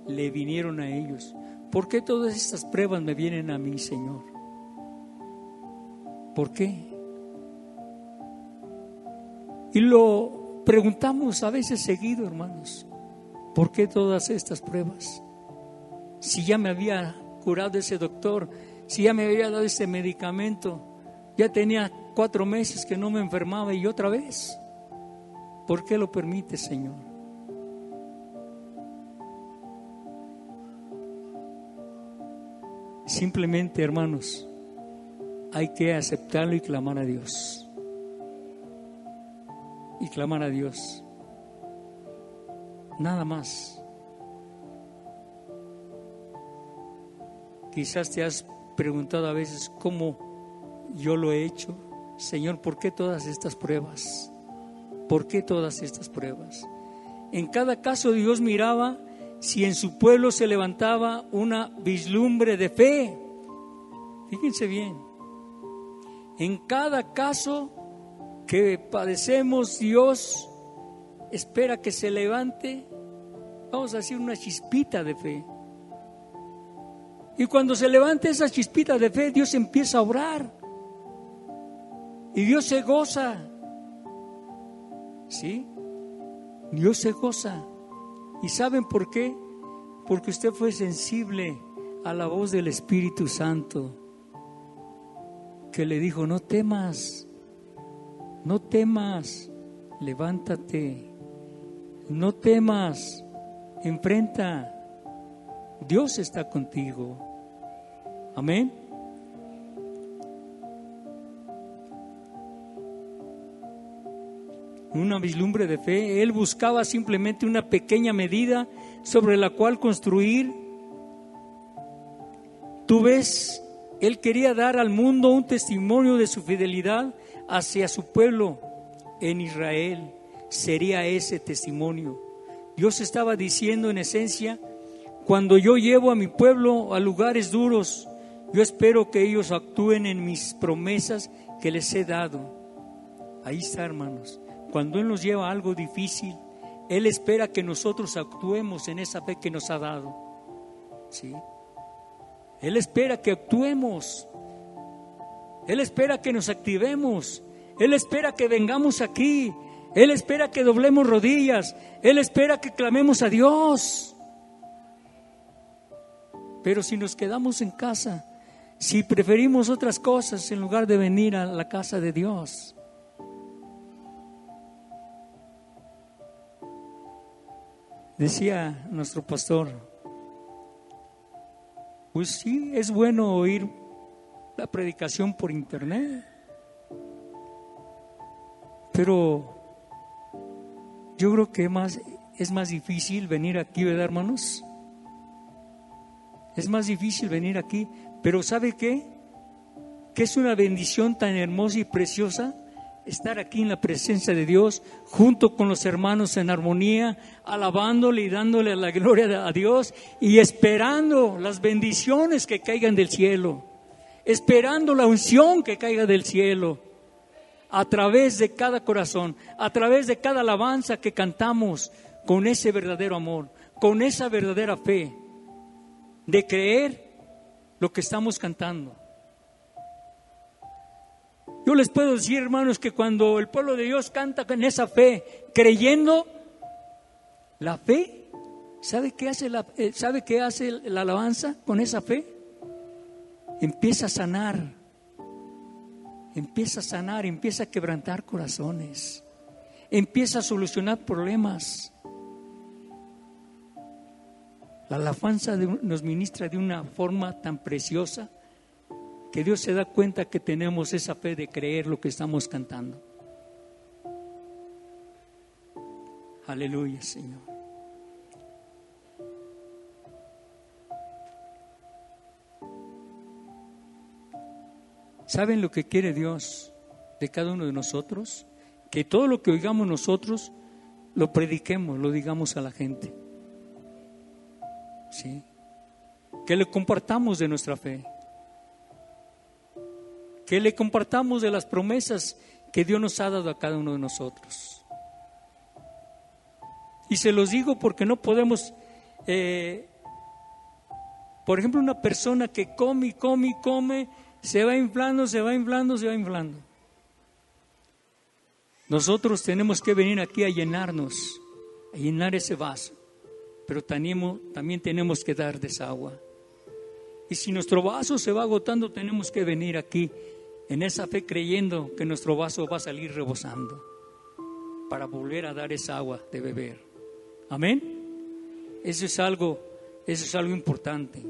le vinieron a ellos? ¿Por qué todas estas pruebas me vienen a mí, Señor? ¿Por qué? Y lo preguntamos a veces seguido, hermanos. ¿Por qué todas estas pruebas? Si ya me había curado ese doctor, si ya me había dado ese medicamento, ya tenía cuatro meses que no me enfermaba y otra vez. ¿Por qué lo permite, Señor? Simplemente, hermanos, hay que aceptarlo y clamar a Dios. Y clamar a Dios. Nada más. Quizás te has preguntado a veces cómo yo lo he hecho. Señor, ¿por qué todas estas pruebas? ¿Por qué todas estas pruebas? En cada caso Dios miraba si en su pueblo se levantaba una vislumbre de fe. Fíjense bien, en cada caso que padecemos, Dios espera que se levante, vamos a decir, una chispita de fe. Y cuando se levante esa chispita de fe, Dios empieza a orar. Y Dios se goza. ¿Sí? Dios se goza. ¿Y saben por qué? Porque usted fue sensible a la voz del Espíritu Santo, que le dijo, no temas, no temas, levántate, no temas, enfrenta, Dios está contigo. Amén. una vislumbre de fe. Él buscaba simplemente una pequeña medida sobre la cual construir. Tú ves, Él quería dar al mundo un testimonio de su fidelidad hacia su pueblo en Israel. Sería ese testimonio. Dios estaba diciendo en esencia, cuando yo llevo a mi pueblo a lugares duros, yo espero que ellos actúen en mis promesas que les he dado. Ahí está, hermanos. Cuando Él nos lleva a algo difícil, Él espera que nosotros actuemos en esa fe que nos ha dado. ¿Sí? Él espera que actuemos. Él espera que nos activemos. Él espera que vengamos aquí. Él espera que doblemos rodillas. Él espera que clamemos a Dios. Pero si nos quedamos en casa, si preferimos otras cosas en lugar de venir a la casa de Dios, Decía nuestro pastor, pues sí, es bueno oír la predicación por internet, pero yo creo que más, es más difícil venir aquí, ¿verdad, hermanos? Es más difícil venir aquí, pero ¿sabe qué? Que es una bendición tan hermosa y preciosa estar aquí en la presencia de Dios, junto con los hermanos en armonía, alabándole y dándole la gloria a Dios y esperando las bendiciones que caigan del cielo, esperando la unción que caiga del cielo, a través de cada corazón, a través de cada alabanza que cantamos con ese verdadero amor, con esa verdadera fe, de creer lo que estamos cantando. Yo les puedo decir, hermanos, que cuando el pueblo de Dios canta con esa fe, creyendo, la fe, ¿sabe qué hace la, eh, ¿sabe qué hace la alabanza con esa fe? Empieza a sanar, empieza a sanar, empieza a quebrantar corazones, empieza a solucionar problemas. La alabanza nos ministra de una forma tan preciosa que Dios se da cuenta que tenemos esa fe de creer lo que estamos cantando. Aleluya, Señor. ¿Saben lo que quiere Dios de cada uno de nosotros? Que todo lo que oigamos nosotros lo prediquemos, lo digamos a la gente. ¿Sí? Que le compartamos de nuestra fe que le compartamos de las promesas que Dios nos ha dado a cada uno de nosotros. Y se los digo porque no podemos, eh, por ejemplo, una persona que come y come y come, se va inflando, se va inflando, se va inflando. Nosotros tenemos que venir aquí a llenarnos, a llenar ese vaso, pero también, tenemos que dar de esa agua. Y si nuestro vaso se va agotando, tenemos que venir aquí en esa fe creyendo que nuestro vaso va a salir rebosando para volver a dar esa agua de beber. Amén. Eso es algo, eso es algo importante.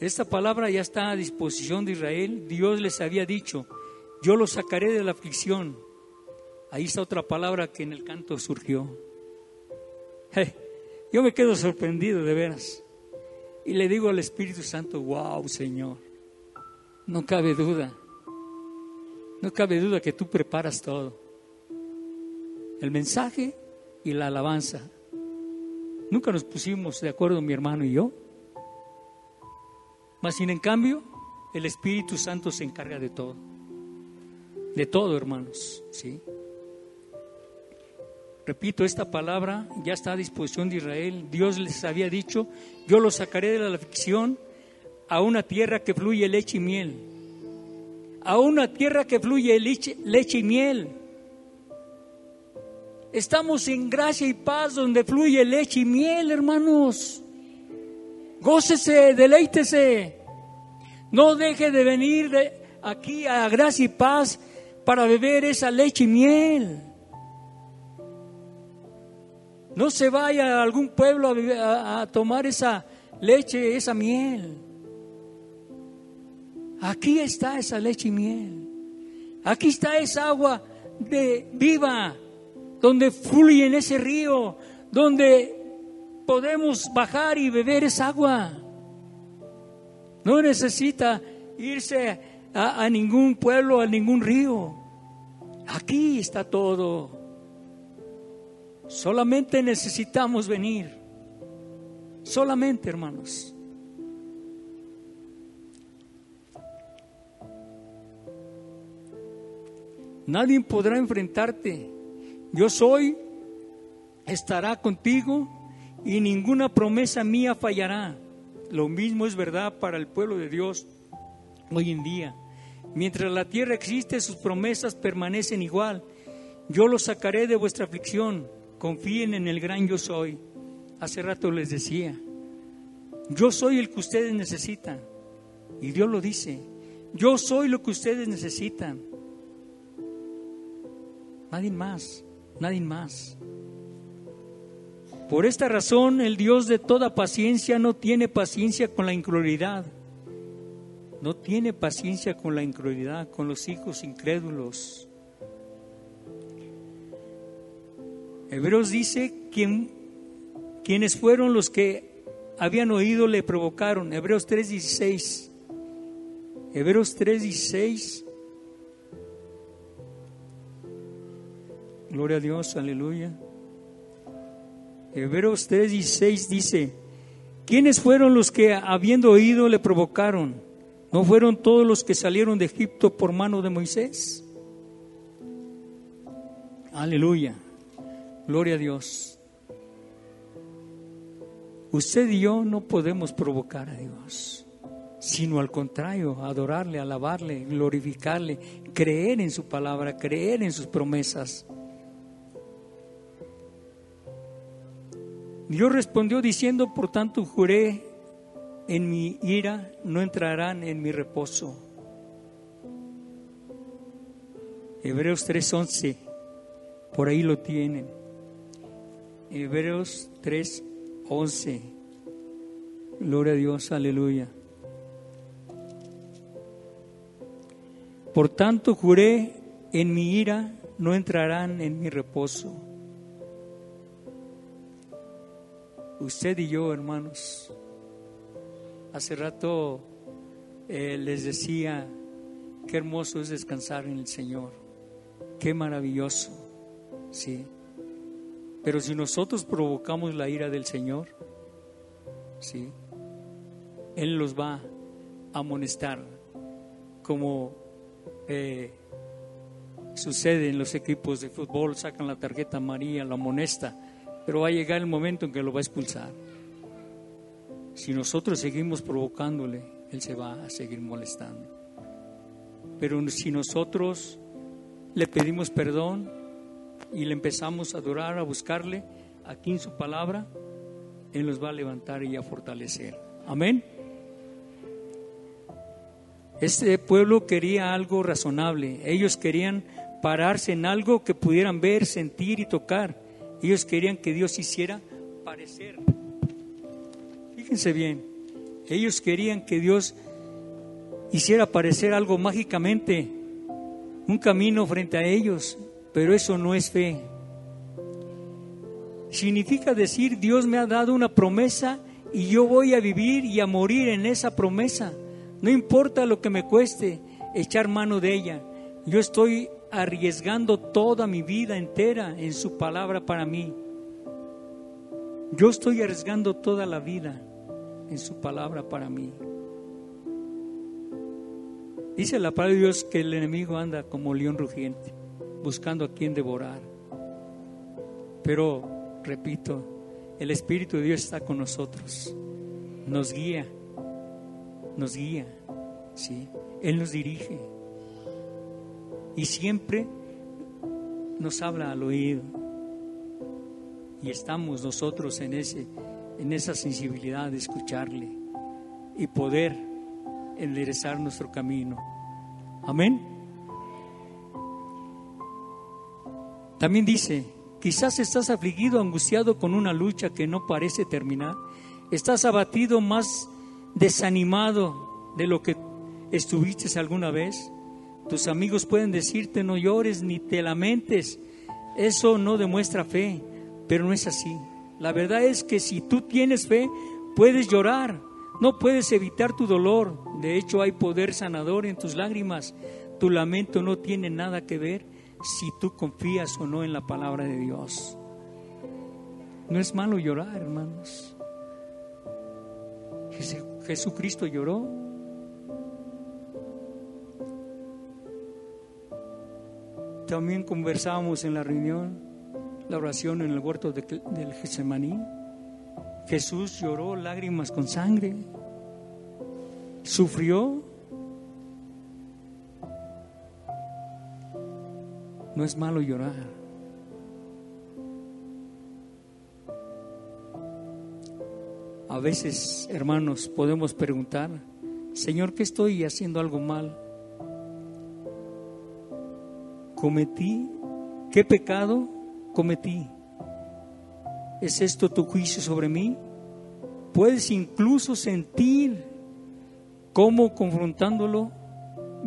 Esta palabra ya está a disposición de Israel. Dios les había dicho, yo los sacaré de la aflicción. Ahí está otra palabra que en el canto surgió. yo me quedo sorprendido de veras. Y le digo al Espíritu Santo, wow, Señor, no cabe duda, no cabe duda que tú preparas todo. El mensaje y la alabanza. Nunca nos pusimos de acuerdo mi hermano y yo. Mas sin en cambio, el Espíritu Santo se encarga de todo. De todo, hermanos, ¿sí? Repito, esta palabra ya está a disposición de Israel. Dios les había dicho, yo los sacaré de la aflicción a una tierra que fluye leche y miel. A una tierra que fluye leche, leche y miel. Estamos en gracia y paz donde fluye leche y miel, hermanos. Gócese, deleítese. No deje de venir aquí a gracia y paz para beber esa leche y miel. No se vaya a algún pueblo a, tomar esa leche, esa miel. Aquí está esa leche y miel. Aquí está esa agua de viva, donde fluye en ese río, donde podemos bajar y beber esa agua. No necesita irse a ningún pueblo, a ningún río. Aquí está todo. Solamente necesitamos venir. Solamente, hermanos. Nadie podrá enfrentarte. Yo soy, estará contigo y ninguna promesa mía fallará. Lo mismo es verdad para el pueblo de Dios hoy en día. Mientras la tierra existe, sus promesas permanecen igual. Yo los sacaré de vuestra aflicción confíen en el gran yo soy. Hace rato les decía, yo soy el que ustedes necesitan. Y Dios lo dice, yo soy lo que ustedes necesitan. Nadie más, nadie más. Por esta razón, el Dios de toda paciencia no tiene paciencia con la incredulidad. No tiene paciencia con la incredulidad, con los hijos incrédulos. Hebreos dice quien, quienes fueron los que habían oído le provocaron. Hebreos 3:16. Hebreos 3:16. Gloria a Dios, aleluya. Hebreos 3:16 dice, ¿quiénes fueron los que habiendo oído le provocaron? ¿No fueron todos los que salieron de Egipto por mano de Moisés? Aleluya. Gloria a Dios. Usted y yo no podemos provocar a Dios, sino al contrario, adorarle, alabarle, glorificarle, creer en su palabra, creer en sus promesas. Dios respondió diciendo, por tanto juré, en mi ira no entrarán en mi reposo. Hebreos 3:11, por ahí lo tienen. Hebreos 3:11. Gloria a Dios, aleluya. Por tanto juré, en mi ira no entrarán en mi reposo. Usted y yo, hermanos, hace rato eh, les decía, qué hermoso es descansar en el Señor, qué maravilloso, sí. Pero si nosotros provocamos la ira del Señor, ¿sí? Él los va a amonestar, como eh, sucede en los equipos de fútbol, sacan la tarjeta amarilla, la amonesta, pero va a llegar el momento en que lo va a expulsar. Si nosotros seguimos provocándole, Él se va a seguir molestando. Pero si nosotros le pedimos perdón, y le empezamos a adorar, a buscarle aquí en su palabra, Él nos va a levantar y a fortalecer. Amén. Este pueblo quería algo razonable. Ellos querían pararse en algo que pudieran ver, sentir y tocar. Ellos querían que Dios hiciera parecer. Fíjense bien, Ellos querían que Dios hiciera aparecer algo mágicamente, un camino frente a ellos, pero eso no es fe. Significa decir, Dios me ha dado una promesa y yo voy a vivir y a morir en esa promesa. No importa lo que me cueste echar mano de ella. Yo estoy arriesgando toda mi vida entera en su palabra para mí. Yo estoy arriesgando toda la vida en su palabra para mí. Dice la palabra de Dios que el enemigo anda como león rugiente, buscando a quien devorar. Pero, repito, el Espíritu de Dios está con nosotros, nos guía, nos guía, ¿sí? Él nos dirige y siempre nos habla al oído. Y estamos nosotros en, ese, en esa sensibilidad de escucharle y poder enderezar nuestro camino. Amén. También dice, quizás estás afligido, angustiado con una lucha que no parece terminar. Estás abatido, más desanimado de lo que estuviste alguna vez. Tus amigos pueden decirte no llores ni te lamentes. Eso no demuestra fe, pero no es así. La verdad es que si tú tienes fe, puedes llorar, no puedes evitar tu dolor. De hecho, hay poder sanador en tus lágrimas. Tu lamento no tiene nada que ver si tú confías o no en la palabra de Dios. No es malo llorar, hermanos. Jesucristo lloró También conversábamos en la reunión, la oración en el huerto del Getsemaní. Jesús lloró lágrimas con sangre, sufrió. No es malo llorar. A veces, hermanos, podemos preguntar, Señor, ¿qué estoy haciendo algo mal? Cometí? ¿Qué pecado cometí? ¿Es esto tu juicio sobre mí? Puedes incluso sentir cómo confrontándolo,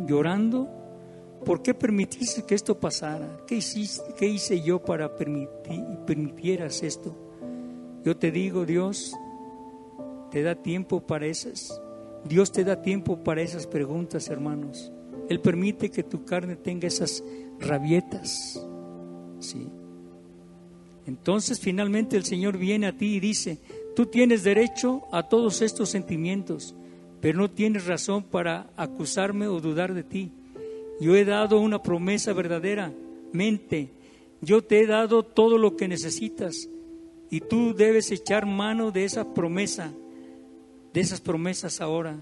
llorando, ¿por qué permitiste que esto pasara? ¿Qué, qué hice yo para permitir, permitieras esto? Yo te digo, Dios te da tiempo para esas. Dios te da tiempo para esas preguntas, hermanos. Él permite que tu carne tenga esas rabietas. ¿sí? Entonces finalmente el Señor viene a ti y dice, tú tienes derecho a todos estos sentimientos, pero no tienes razón para acusarme o dudar de ti. Yo he dado una promesa verdadera, mente, yo te he dado todo lo que necesitas y tú debes echar mano de esa promesa, de esas promesas ahora.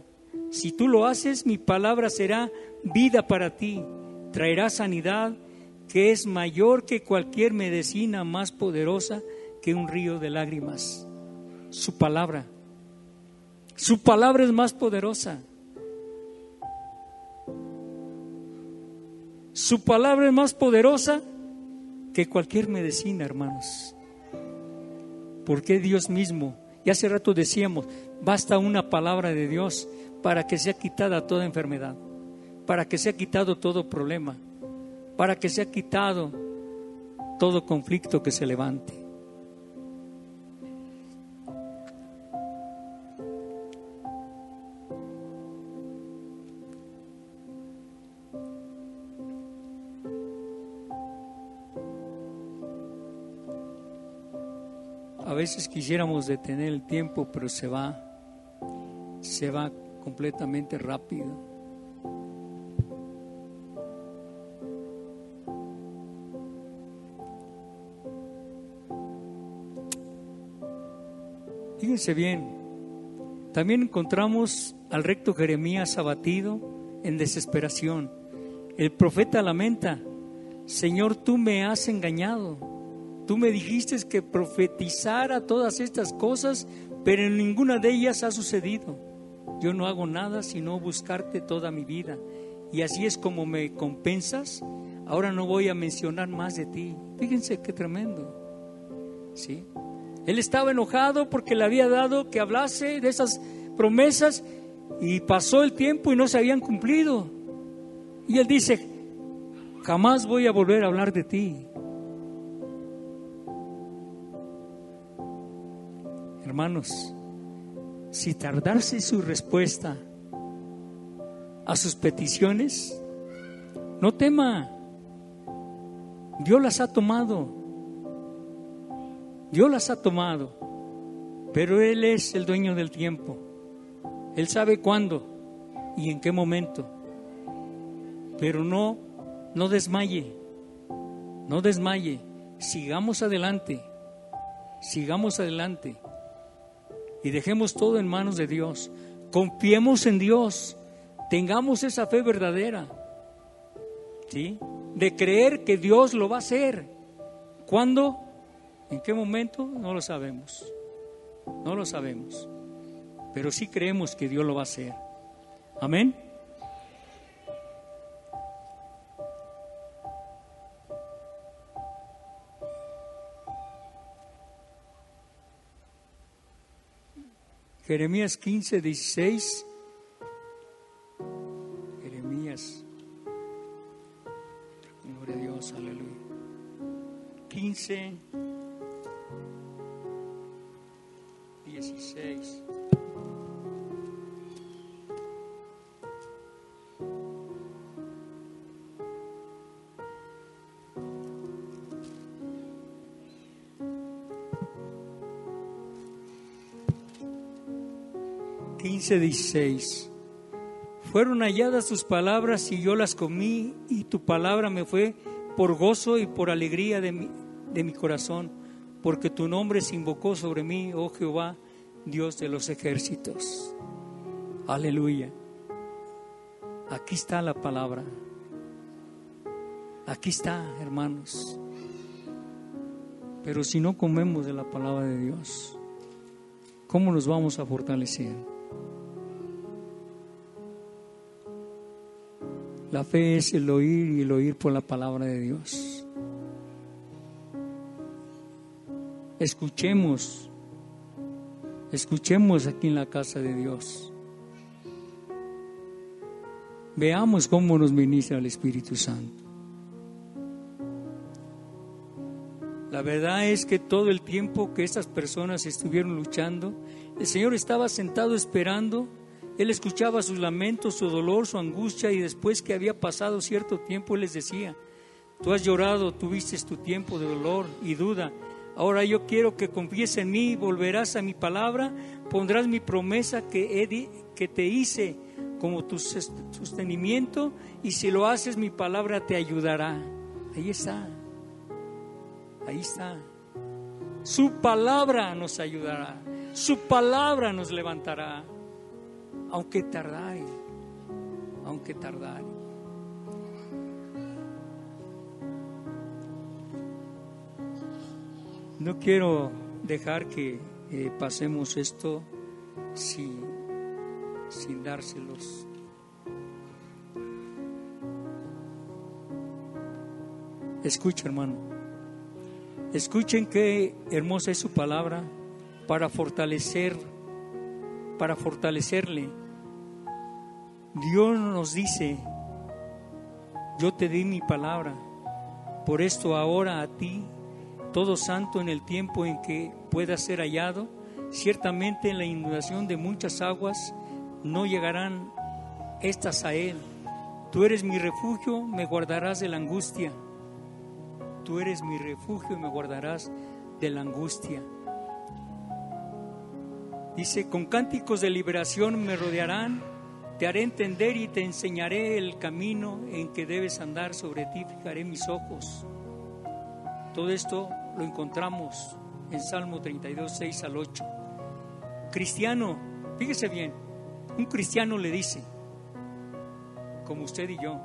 Si tú lo haces, mi palabra será vida para ti traerá sanidad que es mayor que cualquier medicina más poderosa que un río de lágrimas. Su palabra. Su palabra es más poderosa. Su palabra es más poderosa que cualquier medicina, hermanos. Porque Dios mismo, y hace rato decíamos, basta una palabra de Dios para que sea quitada toda enfermedad para que sea quitado todo problema, para que sea quitado todo conflicto que se levante. A veces quisiéramos detener el tiempo, pero se va, se va completamente rápido. Fíjense bien, también encontramos al recto Jeremías abatido en desesperación. El profeta lamenta, Señor, tú me has engañado. Tú me dijiste que profetizara todas estas cosas, pero en ninguna de ellas ha sucedido. Yo no hago nada sino buscarte toda mi vida. Y así es como me compensas. Ahora no voy a mencionar más de ti. Fíjense qué tremendo. ¿Sí? Él estaba enojado porque le había dado que hablase de esas promesas y pasó el tiempo y no se habían cumplido. Y él dice, jamás voy a volver a hablar de ti. Hermanos, si tardarse su respuesta a sus peticiones, no tema. Dios las ha tomado. Dios las ha tomado. Pero Él es el dueño del tiempo. Él sabe cuándo y en qué momento. Pero no, no desmaye. No desmaye. Sigamos adelante. Sigamos adelante. Y dejemos todo en manos de Dios. Confiemos en Dios. Tengamos esa fe verdadera. ¿Sí? De creer que Dios lo va a hacer. ¿Cuándo? ¿En qué momento? No lo sabemos. No lo sabemos pero sí creemos que Dios lo va a hacer. Amén. Jeremías 15, 16. 16. Fueron halladas tus palabras y yo las comí y tu palabra me fue por gozo y por alegría de mi, de mi corazón, porque tu nombre se invocó sobre mí, oh Jehová, Dios de los ejércitos. Aleluya. Aquí está la palabra. Aquí está, hermanos. Pero si no comemos de la palabra de Dios, ¿cómo nos vamos a fortalecer? La fe es el oír y el oír por la palabra de Dios. Escuchemos, escuchemos aquí en la casa de Dios. Veamos cómo nos ministra el Espíritu Santo. La verdad es que todo el tiempo que estas personas estuvieron luchando, el Señor estaba sentado esperando él escuchaba sus lamentos, su dolor, su angustia y después que había pasado cierto tiempo, Él les decía, tú has llorado, tuviste tu tiempo de dolor y duda. Ahora yo quiero que confíes en mí, volverás a mi palabra, pondrás mi promesa que, que te hice como tu sostenimiento y si lo haces mi palabra te ayudará. Ahí está, ahí está. Su palabra nos ayudará, su palabra nos levantará aunque tardare, aunque tardare. No quiero dejar que eh, pasemos esto sin, sin dárselos. Escucha, hermano. Escuchen qué hermosa es su palabra para fortalecer, para fortalecerle Dios nos dice, yo te di mi palabra, por esto ahora a ti, todo santo en el tiempo en que pueda ser hallado, ciertamente en la inundación de muchas aguas no llegarán estas a él. Tú eres mi refugio, me guardarás de la angustia. Tú eres mi refugio y me guardarás de la angustia. Dice, con cánticos de liberación me rodearán te haré entender y te enseñaré el camino en que debes andar. Sobre ti fijaré mis ojos. Todo esto lo encontramos en Salmo 32, 6 al 8. Cristiano, fíjese bien, un cristiano le dice, como usted y yo,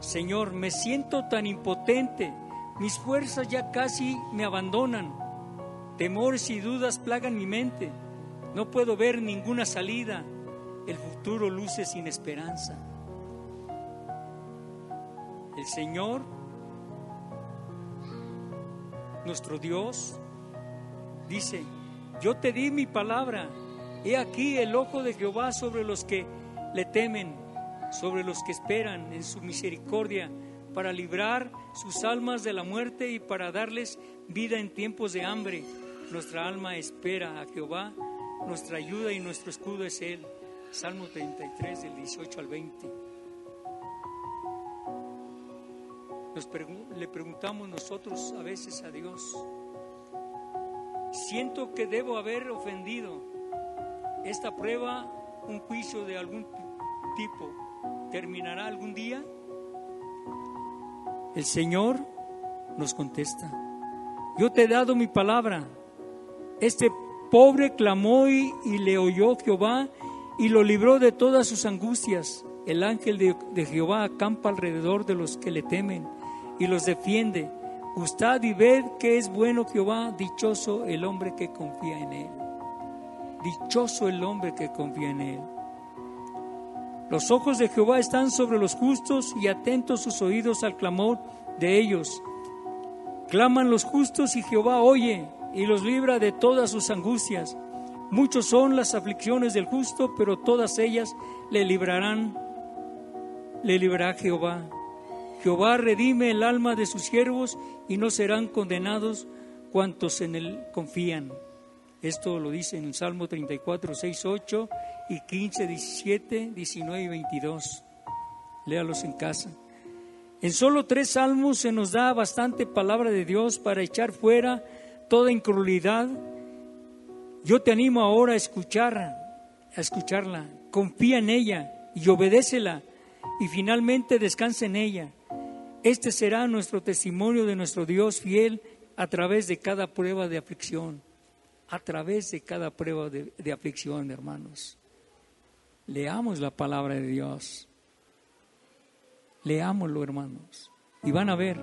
Señor, me siento tan impotente, mis fuerzas ya casi me abandonan, temores y dudas plagan mi mente, no puedo ver ninguna salida futuro luce sin esperanza. El Señor, nuestro Dios, dice, yo te di mi palabra He aquí el ojo de Jehová sobre los que le temen, sobre los que esperan en su misericordia, para librar sus almas de la muerte y para darles vida en tiempos de hambre. Nuestra alma espera a Jehová, nuestra ayuda y nuestro escudo es Él. Salmo 33, del 18 al 20. le preguntamos nosotros a veces a Dios, siento que debo haber ofendido. Esta prueba, un juicio de algún tipo, ¿terminará algún día? El Señor nos contesta, yo te he dado mi palabra. Este pobre clamó y, le oyó Jehová y lo libró de todas sus angustias. El ángel de, Jehová acampa alrededor de los que le temen y los defiende. Gustad y ved que es bueno Jehová, dichoso el hombre que confía en él. Dichoso el hombre que confía en él. Los ojos de Jehová están sobre los justos y atentos sus oídos al clamor de ellos. Claman los justos y Jehová oye y los libra de todas sus angustias. Muchos son las aflicciones del justo, pero todas ellas le librarán, le librará Jehová. Jehová redime el alma de sus siervos y no serán condenados cuantos en él confían. Esto lo dice en el Salmo 34, 6, 8 y 15, 17, 19 y 22. Léalos en casa. En solo tres salmos se nos da bastante palabra de Dios para echar fuera toda incredulidad. Yo te animo ahora a escuchar, a escucharla. Confía en ella y obedécela y finalmente descansa en ella. Este será nuestro testimonio de nuestro Dios fiel a través de cada prueba de aflicción, a través de cada prueba de, de aflicción, hermanos. Leamos la palabra de Dios. Leámoslo, hermanos. Y van a ver,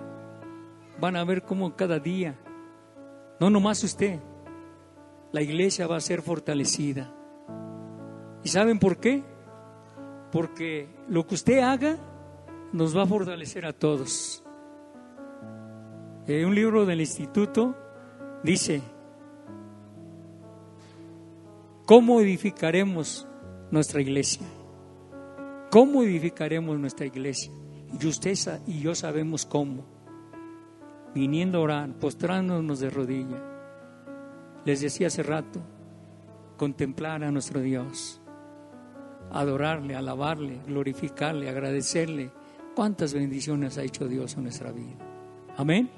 van a ver cómo cada día, no nomás usted, la iglesia va a ser fortalecida. ¿Y saben por qué? Porque lo que usted haga nos va a fortalecer a todos. En un libro del instituto dice, ¿cómo edificaremos nuestra iglesia? ¿Cómo edificaremos nuestra iglesia? Y usted y yo sabemos cómo. Viniendo a orar, postrándonos de rodilla. Les decía hace rato, contemplar a nuestro Dios, adorarle, alabarle, glorificarle, agradecerle. Cuántas bendiciones ha hecho Dios en nuestra vida. Amén.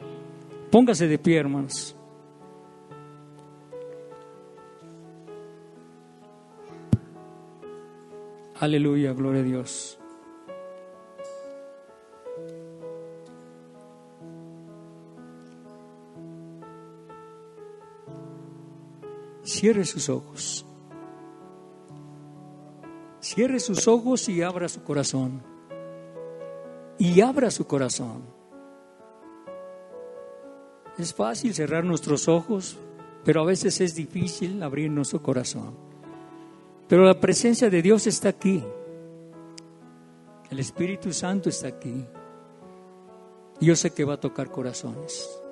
Póngase de pie, hermanos. Aleluya, gloria a Dios. Cierre sus ojos. Cierre sus ojos y abra su corazón. Y abra su corazón. Es fácil cerrar nuestros ojos, pero a veces es difícil abrir nuestro corazón. Pero la presencia de Dios está aquí. El Espíritu Santo está aquí. Yo sé que va a tocar corazones.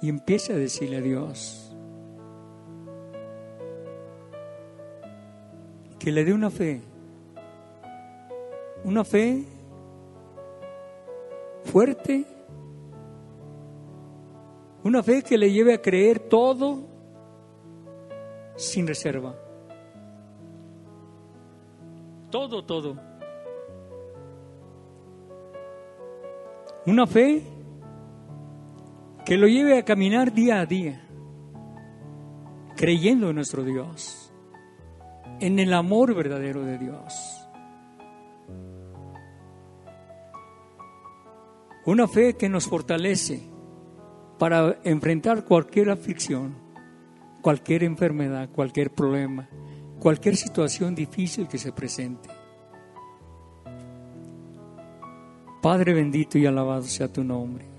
Y empiece a decirle a Dios que le dé una fe, una fe fuerte, una fe que le lleve a creer todo sin reserva. Todo, todo. Una fe que lo lleve a caminar día a día, creyendo en nuestro Dios, en el amor verdadero de Dios. Una fe que nos fortalece para enfrentar cualquier aflicción, cualquier enfermedad, cualquier problema, cualquier situación difícil que se presente. Padre bendito y alabado sea tu nombre.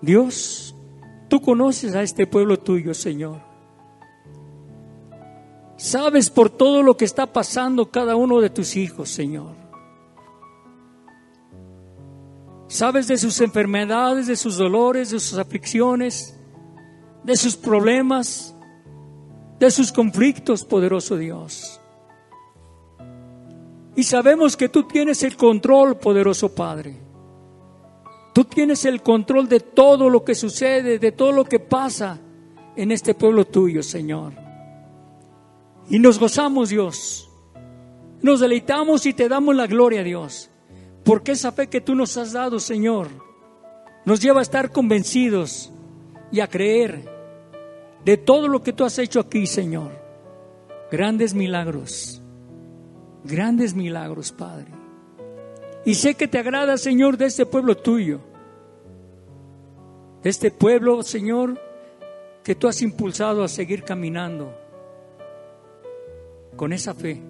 Dios, tú conoces a este pueblo tuyo, Señor. Sabes por todo lo que está pasando cada uno de tus hijos, Señor. Sabes de sus enfermedades, de sus dolores, de sus aflicciones, de sus problemas, de sus conflictos, poderoso Dios. Y sabemos que tú tienes el control, poderoso Padre. Tú tienes el control de todo lo que sucede, de todo lo que pasa en este pueblo tuyo, Señor. Y nos gozamos, Dios. Nos deleitamos y te damos la gloria, Dios. Porque esa fe que tú nos has dado, Señor, nos lleva a estar convencidos y a creer de todo lo que tú has hecho aquí, Señor. Grandes milagros, grandes milagros, Padre. Y sé que te agrada, Señor, de este pueblo tuyo. De este pueblo, Señor, que tú has impulsado a seguir caminando con esa fe,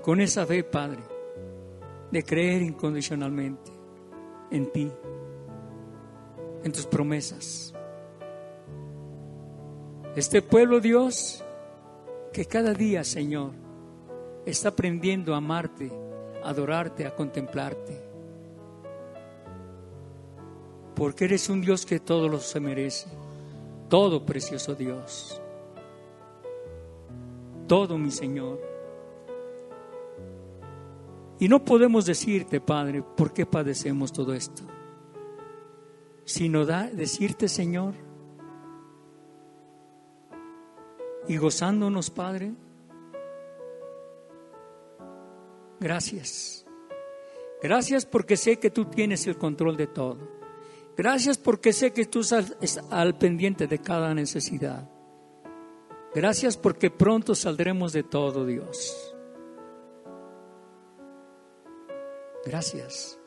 con esa fe, Padre, de creer incondicionalmente en ti, en tus promesas. Este pueblo, Dios, que cada día, Señor, está aprendiendo a amarte, adorarte, a contemplarte. Porque eres un Dios que todo lo se merece. Todo, precioso Dios. Todo, mi Señor. Y no podemos decirte, Padre, por qué padecemos todo esto, sino decirte, Señor, y gozándonos, Padre. Gracias. Gracias porque sé que tú tienes el control de todo. Gracias porque sé que tú estás al pendiente de cada necesidad. Gracias porque pronto saldremos de todo, Dios. Gracias.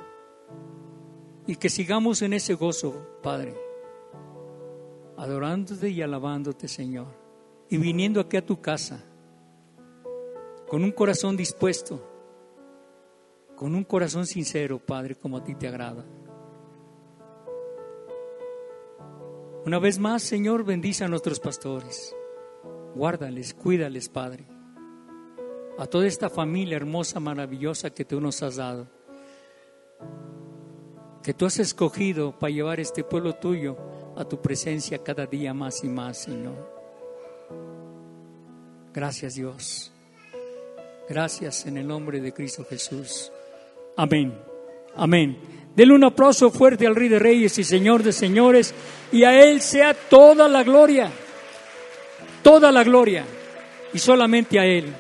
Y que sigamos en ese gozo, Padre, adorándote y alabándote, Señor y viniendo aquí a tu casa con un corazón dispuesto, con un corazón sincero, Padre, como a ti te agrada. Una vez más, Señor, bendice a nuestros pastores. Guárdales, cuídales, Padre. A toda esta familia hermosa, maravillosa que tú nos has dado. Que tú has escogido para llevar este pueblo tuyo a tu presencia cada día más y más, Señor. Gracias Dios. Gracias en el nombre de Cristo Jesús. Amén. Amén. Denle un aplauso fuerte al Rey de Reyes y Señor de Señores y a Él sea toda la gloria. Toda la gloria. Y solamente a Él.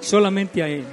Solamente a Él.